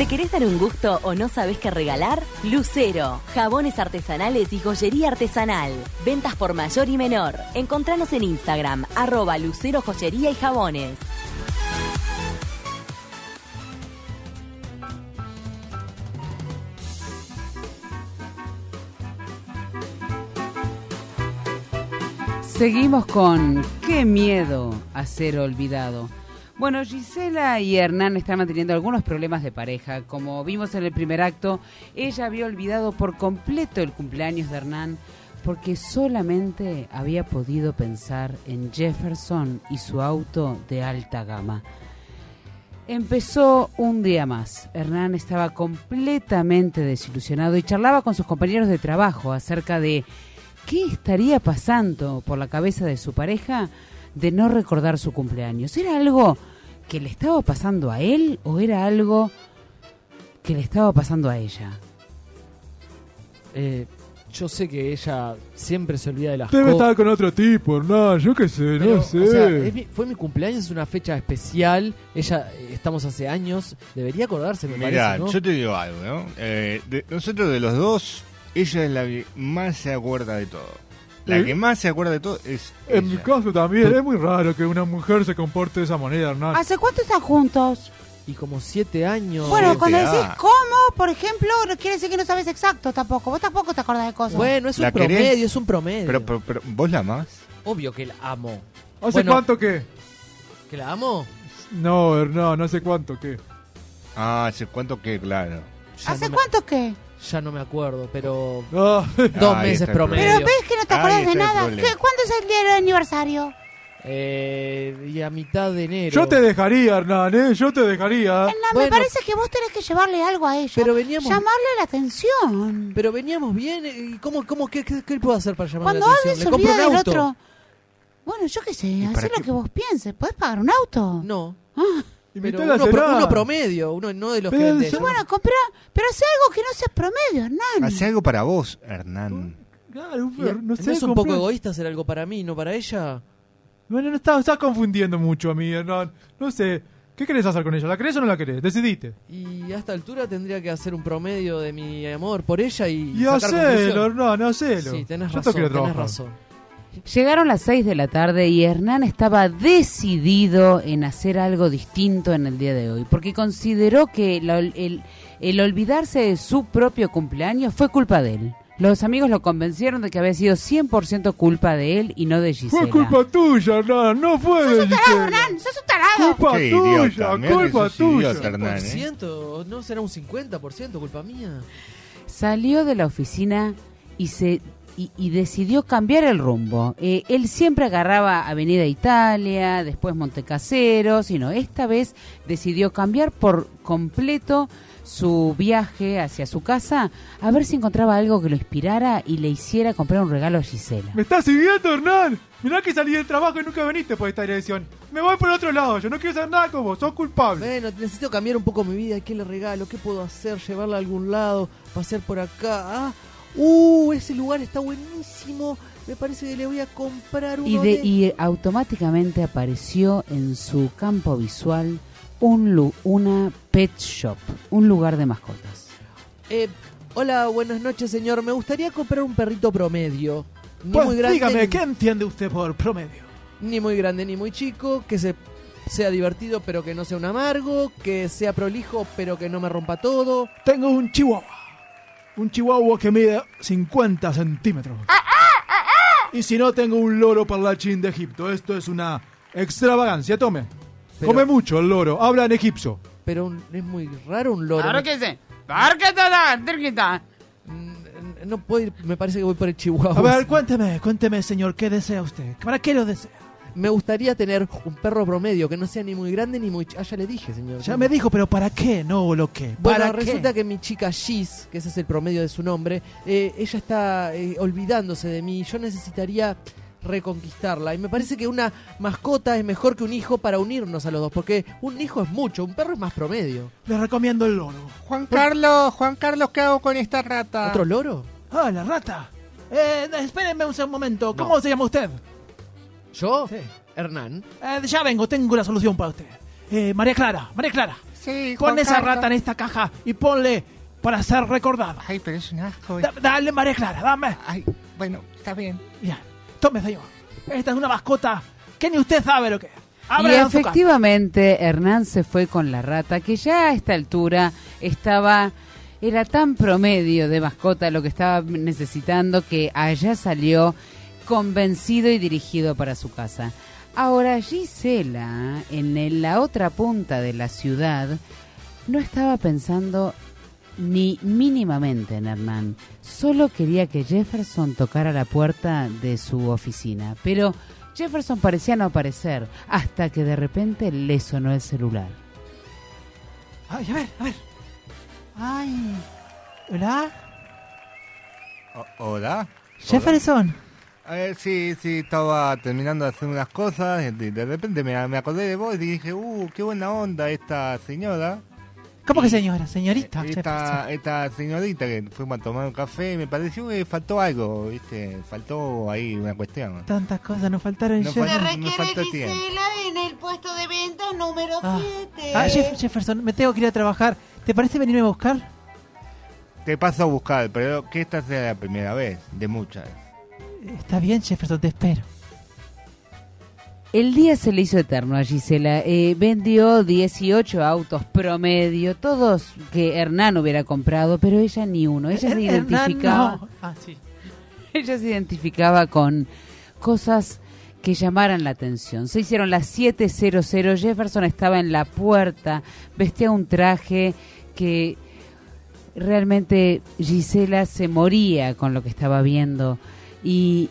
¿Te querés dar un gusto o no sabes qué regalar? Lucero, jabones artesanales y joyería artesanal. Ventas por mayor y menor. Encontranos en Instagram, arroba Lucero Joyería y Jabones. Seguimos con Qué miedo a ser olvidado. Bueno, Gisela y Hernán están manteniendo algunos problemas de pareja. Como vimos en el primer acto, ella había olvidado por completo el cumpleaños de Hernán porque solamente había podido pensar en Jefferson y su auto de alta gama. Empezó un día más. Hernán estaba completamente desilusionado y charlaba con sus compañeros de trabajo acerca de qué estaría pasando por la cabeza de su pareja de no recordar su cumpleaños. ¿Era algo que le estaba pasando a él o era algo que le estaba pasando a ella? Eh, yo sé que ella siempre se olvida de las Debe cosas. estar con otro tipo, Hernán. Yo qué sé, Pero, no sé. o sea, es mi- fue mi cumpleaños, es una fecha especial. Ella, eh, estamos hace años. Debería acordarse, me Mirá, parece, ¿no? yo te digo algo, ¿no? Eh, de- nosotros de los dos, ella es la que más se acuerda de todo. La que más se acuerda de todo es En mi caso también, es muy raro que una mujer se comporte de esa manera, Hernán. ¿Hace cuánto están juntos? Y como siete años. Bueno, Siete, cuando decís ah. cómo, por ejemplo, no quiere decir que no sabes exacto tampoco. Vos tampoco te acordás de cosas. Bueno, es un ¿La querés? promedio, es un promedio. Pero, pero, pero, ¿vos la amás? Obvio que la amo. ¿Hace bueno. cuánto que? ¿Que la amo? No, Hernán, no hace cuánto que. Ah, ¿hace cuánto que? Claro. Ya ¿Hace no me- cuánto qué? Ya no me acuerdo, pero Ah, dos Ahí meses está el promedio. Pero ves que no te Ahí está de el nada. problema. ¿Qué- ¿Cuándo es el día del aniversario? Eh, y a mitad de enero. yo te dejaría, Hernán, ¿eh? Yo te dejaría. Hernán, me Bueno. parece que vos tenés que llevarle algo a ella. Pero veníamos- Llamarle la atención. Pero veníamos bien. eh, ¿Y cómo, cómo, qué, qué, qué puedo hacer para llamar Cuando la alguien atención? se ¿Le compro olvida un del auto? otro. Bueno, yo qué sé, para haz lo que vos pienses. ¿Podés pagar un auto? No. Ah, Pero uno, pro- uno promedio, uno no de los Pero que vende yo- ella. bueno, comprá. Pero hace algo que no sea promedio, Hernán. Hace algo para vos, Hernán. Claro, Fer, no ¿No sé. es un poco egoísta hacer algo para mí, no para ella? Bueno, no estás, estás confundiendo mucho a mí, Hernán. No sé. ¿Qué querés hacer con ella? ¿La querés o no la querés? Decidite. Y a esta altura tendría que hacer un promedio de mi amor por ella y, Y sacar hacelo. Hernán, hacelo. Sí, tenés Yo razón, te quiero tenés trabajar. razón. Llegaron las 6 de la tarde y Hernán estaba decidido en hacer algo distinto en el día de hoy, porque consideró que el, el olvidarse de su propio cumpleaños fue culpa de él. Los amigos lo convencieron de que había sido 100% culpa de él y no de Gisela. Fue culpa tuya, Hernán. No fue de Tarado, Gisela. Hernán, sos un tarado. Culpa Qué tuya, idiota, culpa tuya. idiota, Hernán, ¿eh? 100%, ¿no será un 50% culpa mía? Salió de la oficina y se y, y decidió cambiar el rumbo. Eh, él siempre agarraba Avenida Italia, después Montecaseros, y no, esta vez decidió cambiar por completo su viaje hacia su casa a ver si encontraba algo que lo inspirara y le hiciera comprar un regalo a Gisela. ¿Me estás siguiendo, Hernán? Mirá que salí del trabajo y nunca viniste por esta dirección. Me voy por otro lado. Yo no quiero hacer nada con vos. Sos culpable. Bueno, necesito cambiar un poco mi vida. ¿Qué le regalo? ¿Qué puedo hacer? ¿Llevarla a algún lado? ¿Pasear por acá? Ah, ¡Uh! Ese lugar está buenísimo. Me parece que le voy a comprar uno Y, de, de- y automáticamente apareció en su campo visual un lu- una pet shop, un lugar de mascotas. Eh, hola, buenas noches, señor. Me gustaría comprar un perrito promedio. Ni Pues muy grande, dígame, ni, ¿qué entiende usted por promedio? ni muy grande ni muy chico. Que se, sea divertido, pero que no sea un amargo. Que sea prolijo, pero que no me rompa todo. Tengo un chihuahua. Un chihuahua que mide 50 centímetros. Y si no, tengo un loro parlachín de Egipto. Esto es una extravagancia. Tome. Pero- Come mucho el loro. Habla en egipcio. Pero un- es muy raro un loro. Claro que sí. Mm, No puedo ir, me parece que voy por el chihuahua. A ver, cuénteme, cuénteme, señor, ¿qué desea usted? ¿Para qué lo desea? Me gustaría tener un perro promedio que no sea ni muy grande ni muy... ch- Ah, ya le dije, señor. Ya me dijo, pero ¿para qué? No lo que. Bueno, ¿Para resulta que mi chica Giz, que ese es el promedio de su nombre, eh, ella está eh, olvidándose de mí. Yo necesitaría reconquistarla. Y me parece que una mascota es mejor que un hijo para unirnos a los dos. Porque un hijo es mucho, un perro es más promedio. Le recomiendo el loro. Juan Carlos, Juan Carlos, ¿qué hago con esta rata? ¿Otro loro? Ah, la rata. Eh, espérenme un un momento. ¿Cómo No. se llama usted? ¿Yo? Sí. Hernán. Eh, ya vengo, tengo la solución para usted. Eh, María Clara, María Clara. Sí, Pon Juan esa Carlos. rata en esta caja y ponle para ser recordada. Ay, pero es un asco. Da- dale, María Clara, dame. Ay, bueno, está bien. Bien, tome, señor. Esta es una mascota que ni usted sabe lo que es. Y efectivamente Hernán se fue con la rata, que ya a esta altura estaba, era tan promedio de mascota lo que estaba necesitando que allá salió convencido y dirigido para su casa. Ahora, Gisela, en la otra punta de la ciudad, no estaba pensando ni mínimamente en Hernán. Solo quería que Jefferson tocara la puerta de su oficina. Pero Jefferson parecía no aparecer, hasta que de repente le sonó el celular. Ay, a ver, a ver. Ay. ¿Hola? O- ¿Hola? Jefferson. A ver, sí, sí, estaba terminando de hacer unas cosas y de, repente me, me acordé de vos y dije, uh, qué buena onda esta señora. ¿Cómo que señora? Señorita. Jefferson. Esta, esta señorita que fuimos a tomar un café, me pareció que faltó algo, ¿viste? Faltó ahí una cuestión. Tantas cosas nos faltaron. No faltó tiempo. en el puesto de ventas número Ah. 7. Ah, Jeff- Jefferson, me tengo que ir a trabajar. ¿Te parece venirme a buscar? Te paso a buscar, pero que esta sea la primera vez, de muchas. Está bien, Jefferson, te espero. El día se le hizo eterno a Gisela. Eh, vendió 18 autos promedio, todos que Hernán hubiera comprado, pero ella ni uno. Ella se identificaba. no. Ah, sí. Ella se identificaba con cosas que llamaran la atención. Se hicieron las 7.00, Jefferson estaba en la puerta, vestía un traje que realmente Gisela se moría con lo que estaba viendo y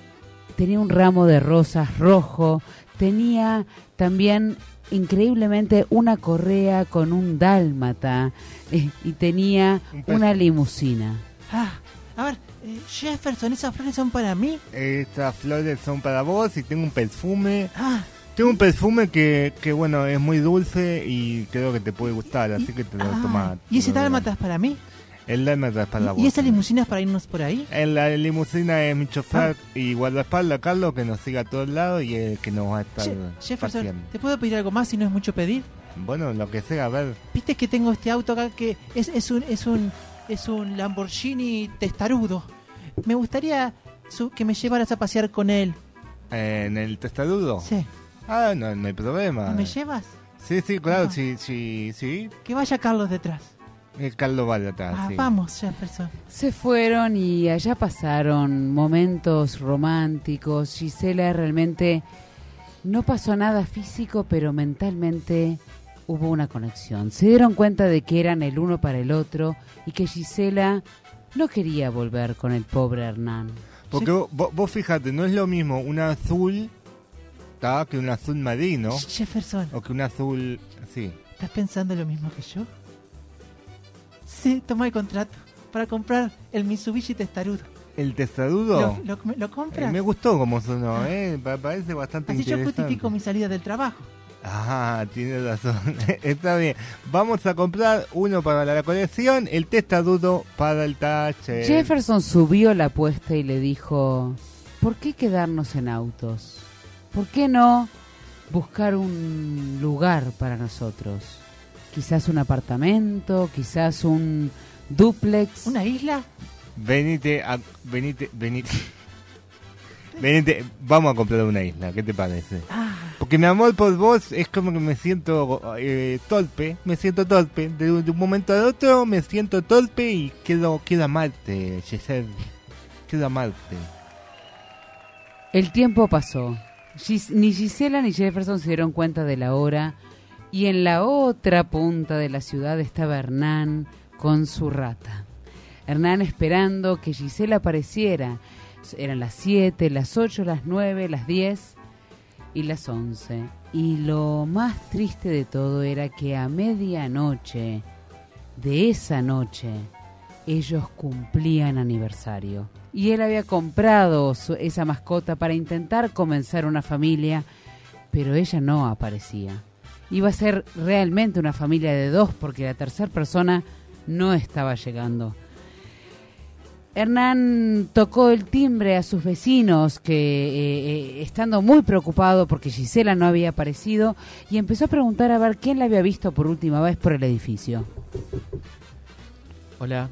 tenía un ramo de rosas rojo, tenía también increíblemente una correa con un dálmata eh, y tenía Un una limusina. Ah, a ver, eh, Jefferson, ¿esas flores son para mí? Estas flores son para vos y tengo un perfume. Ah, Tengo un perfume que, que bueno, es muy dulce y creo que te puede gustar, así que te lo ah, tomas. ¿Y ese dálmata es para mí? El dálmata es para vos. ¿Y esa limusina es para irnos por ahí? En la limusina es mi chofer Ah. y guardaespaldas, Carlos, que nos siga a todos lados y el que nos va a estar Je- Jefferson, paseando. ¿te puedo pedir algo más si no es mucho pedir? Bueno, lo que sea, a ver. Viste que tengo este auto acá que es, es un es un es un Lamborghini testarudo. Me gustaría su- que me llevaras a pasear con él. En el testarudo. Sí. Ah, no, no hay problema. ¿Me llevas? Sí, sí, claro, sí, sí, sí. Que vaya Carlos detrás. El de atrás, Ah, sí. vamos, Jefferson. Se fueron y allá pasaron momentos románticos. Gisela realmente no pasó nada físico, pero mentalmente hubo una conexión. Se dieron cuenta de que eran el uno para el otro y que Gisela no quería volver con el pobre Hernán. Porque vos, vos- vos fíjate, no es lo mismo un azul ¿tá? que un azul marino Jefferson, o que un azul... Sí. ¿estás pensando lo mismo que yo? Sí, toma el contrato para comprar el Mitsubishi testarudo. ¿El testarudo? ¿Lo, lo, lo Eh, compras? me gustó como sonó, ¿eh? Pa- parece bastante Así yo justifico mi salida del trabajo. Ah, tienes razón. Está bien. Vamos a comprar uno para la colección, el testarudo para el tache. Jefferson subió la apuesta y le dijo, ¿por qué quedarnos en autos? ¿Por qué no buscar un lugar para nosotros? Quizás un apartamento, quizás un duplex. ¿Una isla? Venite, a, venite, venite. Venite, vamos a comprar una isla, ¿qué te parece? Ah, Porque mi amor por vos es como que me siento eh, torpe, me siento torpe. De, un- de un momento al otro me siento torpe y quiero, quiero amarte, Giselle. Quiero amarte. El tiempo pasó. Gis- ni Gisela ni Jefferson se dieron cuenta de la hora y en la otra punta de la ciudad estaba Hernán con su rata. Hernán esperando que Gisela apareciera. Eran las 7, las 8, las 9, las 10 y las 11. Y lo más triste de todo era que a medianoche de esa noche ellos cumplían aniversario. Y él había comprado esa mascota para intentar comenzar una familia, pero ella no aparecía. Iba a ser realmente una familia de dos porque la tercera persona no estaba llegando. Hernán tocó el timbre a sus vecinos, que eh, eh, estando muy preocupado porque Gisela no había aparecido, y empezó a preguntar a ver quién la había visto por última vez por el edificio. Hola.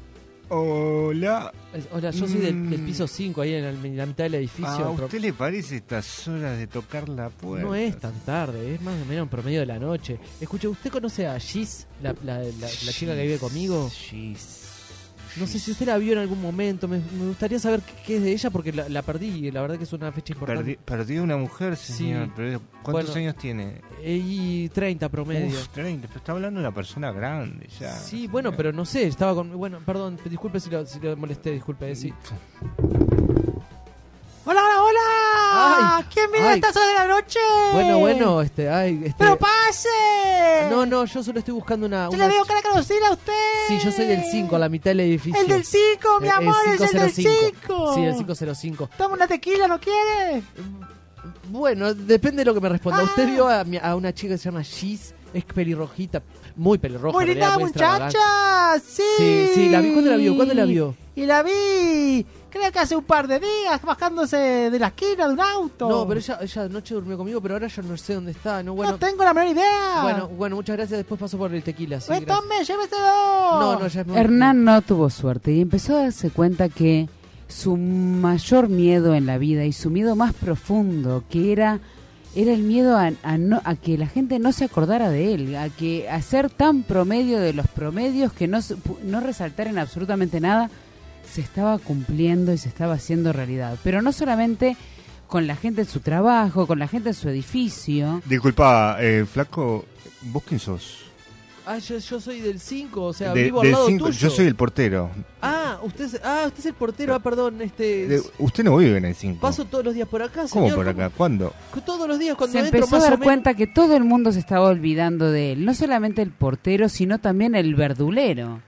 Hola. Hola, yo soy del, del Mm. piso 5, ahí en, la mitad del edificio. ¿A Pro- usted le parece estas horas de tocar la puerta? No es tan tarde, es más o menos en promedio de la noche. Escuche, ¿usted conoce a Gis, la, la, la- la chica que vive conmigo? Gis. No sé si usted la vio en algún momento. Me, me gustaría saber qué, qué es de ella porque la, la perdí y la verdad que es una fecha importante. Perdi- perdió una mujer, Sí. señor. pero ¿Cuántos Bueno, años tiene? Eh, y 30 promedio. Uf, 30, pero está hablando de una persona grande ya. Sí, bueno, pero no sé, estaba con... Bueno, perdón, disculpe si lo, si lo molesté, disculpe, sí. ¡Hola, hola, ¿Quién viene a estas horas de la noche? Bueno, bueno, este, ay, este... ¡Pero pase! No, no, yo solo estoy buscando una... Yo una le veo cara conocida a usted. Sí, yo soy del 5, a la mitad del edificio. El del 5, mi Eh, amor, es el del 505. 5. Sí, el 505. Toma una tequila, ¿no quiere? Bueno, depende de lo que me responda. Ah. Usted vio a, una chica que se llama Giz, es pelirrojita, muy pelirroja. Muy linda muchacha, sí. Sí, sí, la vi. ¿Cuándo la vio? ¿Cuándo la vio? Y la vi, creo que hace un par de días, bajándose de la esquina de un auto. No, pero ella, ella anoche durmió conmigo, pero ahora yo no sé dónde está. No, bueno, no tengo la menor idea. bueno, bueno, muchas gracias. Después paso por el tequila. Sí, Pues tome, lléveselo. No, no, ya es muy- Hernán no tuvo suerte y empezó a darse cuenta que su mayor miedo en la vida y su miedo más profundo, que era era el miedo a, a no, a que la gente no se acordara de él, a que a ser tan promedio de los promedios que no, se pu- no resaltaran absolutamente nada, se estaba cumpliendo y se estaba haciendo realidad. Pero no solamente con la gente en su trabajo, con la gente en su edificio, Disculpa, eh, flaco, ¿vos quién sos? Ah, yo, yo soy del 5, o sea, De- vivo al del lado cinco- tuyo. yo soy el portero. Ah, usted es, ah, usted es el portero. Ah, perdón, este... De- usted no vive en el 5. Paso todos los días por acá, ¿Cómo señor. por acá? ¿Cuándo? Todos los días cuando se entro empezó a más o dar menos- cuenta que todo el mundo se estaba olvidando de él, no solamente el portero, sino también el verdulero.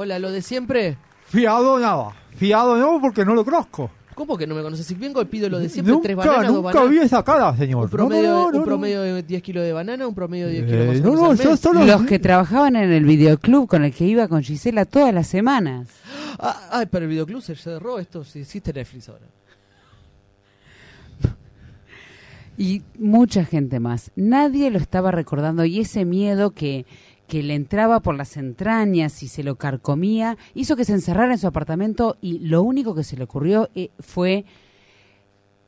Hola, lo de siempre. Fiado nada. Fiado no porque no lo conozco. ¿Cómo que no me conoces? Si vengo y pido lo de siempre, tres Nunca, bananas, dos nunca bananas. vi esa cara, señor. Un promedio, No, no, no, un promedio de 10 kilos de banana, un promedio de 10 Eh, kilos más o no, no, al yo solo- Los que trabajaban en el videoclub con el que iba con Gisela todas las semanas. Ah, ay, pero el videoclub se cerró esto, sí, existe Netflix ahora. Y mucha gente más. Nadie lo estaba recordando y ese miedo que, que le entraba por las entrañas y se lo carcomía hizo que se encerrara en su apartamento y lo único que se le ocurrió eh, fue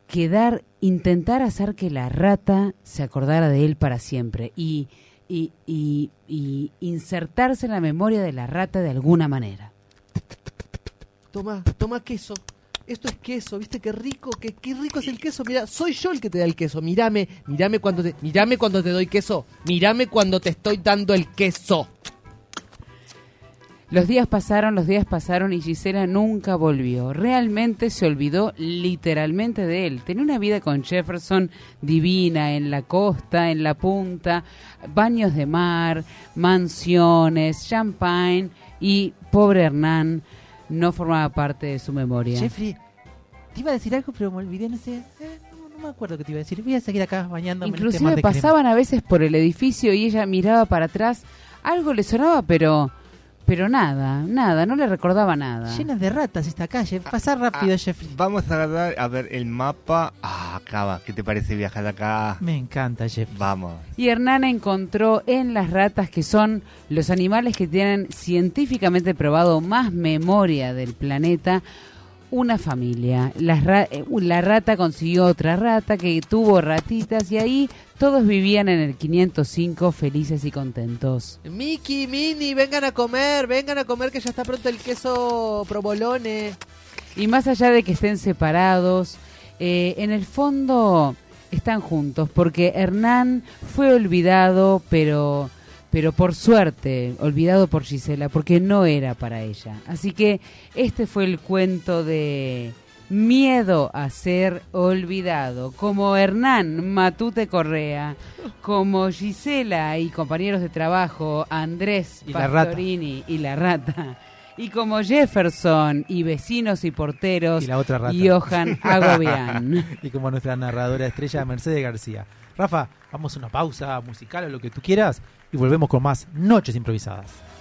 quedar, intentar hacer que la rata se acordara de él para siempre y, y, y- y insertarse en la memoria de la rata de alguna manera. Toma, toma queso. Esto es queso, ¿viste qué rico? Qué, qué rico es el queso. Mira, soy yo el que te da el queso. Mírame, mírame cuando te, mírame cuando te doy queso. Mírame cuando te estoy dando el queso. Los días pasaron, los días pasaron y Gisela nunca volvió. Realmente se olvidó literalmente de él. Tenía una vida con Jefferson divina en la costa, en la punta, baños de mar, mansiones, champagne y pobre Hernán no formaba parte de su memoria. Jeffrey, te iba a decir algo, pero me olvidé, no sé. eh, no, no me acuerdo qué te iba a decir. Voy a seguir acá bañándome en este mar Inclusive crema. pasaban a veces por el edificio y ella miraba para atrás. Algo le sonaba, pero pero nada, nada, no le recordaba nada. Llenas de ratas esta calle. Pasa rápido, Ah, Jeffrey. Vamos a dar, a ver el mapa. Ah, acá va. ¿Qué te parece viajar acá? Me encanta, Jeffrey. Vamos. Y Hernán encontró en las ratas, que son los animales que tienen científicamente probado más memoria del planeta, una familia. Ra- eh, la rata consiguió otra rata que tuvo ratitas y ahí todos vivían en el 505 felices y contentos. Miki, Mini, vengan a comer, vengan a comer que ya está pronto el queso provolone. Y más allá de que estén separados, eh, en el fondo están juntos, porque Hernán fue olvidado, pero, pero por suerte, olvidado por Gisela, porque no era para ella. Así que este fue el cuento de Miedo a ser olvidado, como Hernán Matute Correa, como Gisela y compañeros de trabajo Andrés Y la. Pastorini y la rata. Y como Jefferson y vecinos y porteros Y la otra rata. Johan y como nuestra narradora estrella, Mercedes García. Rafa, vamos a una pausa musical o lo que tú quieras y volvemos con más Noches Improvisadas.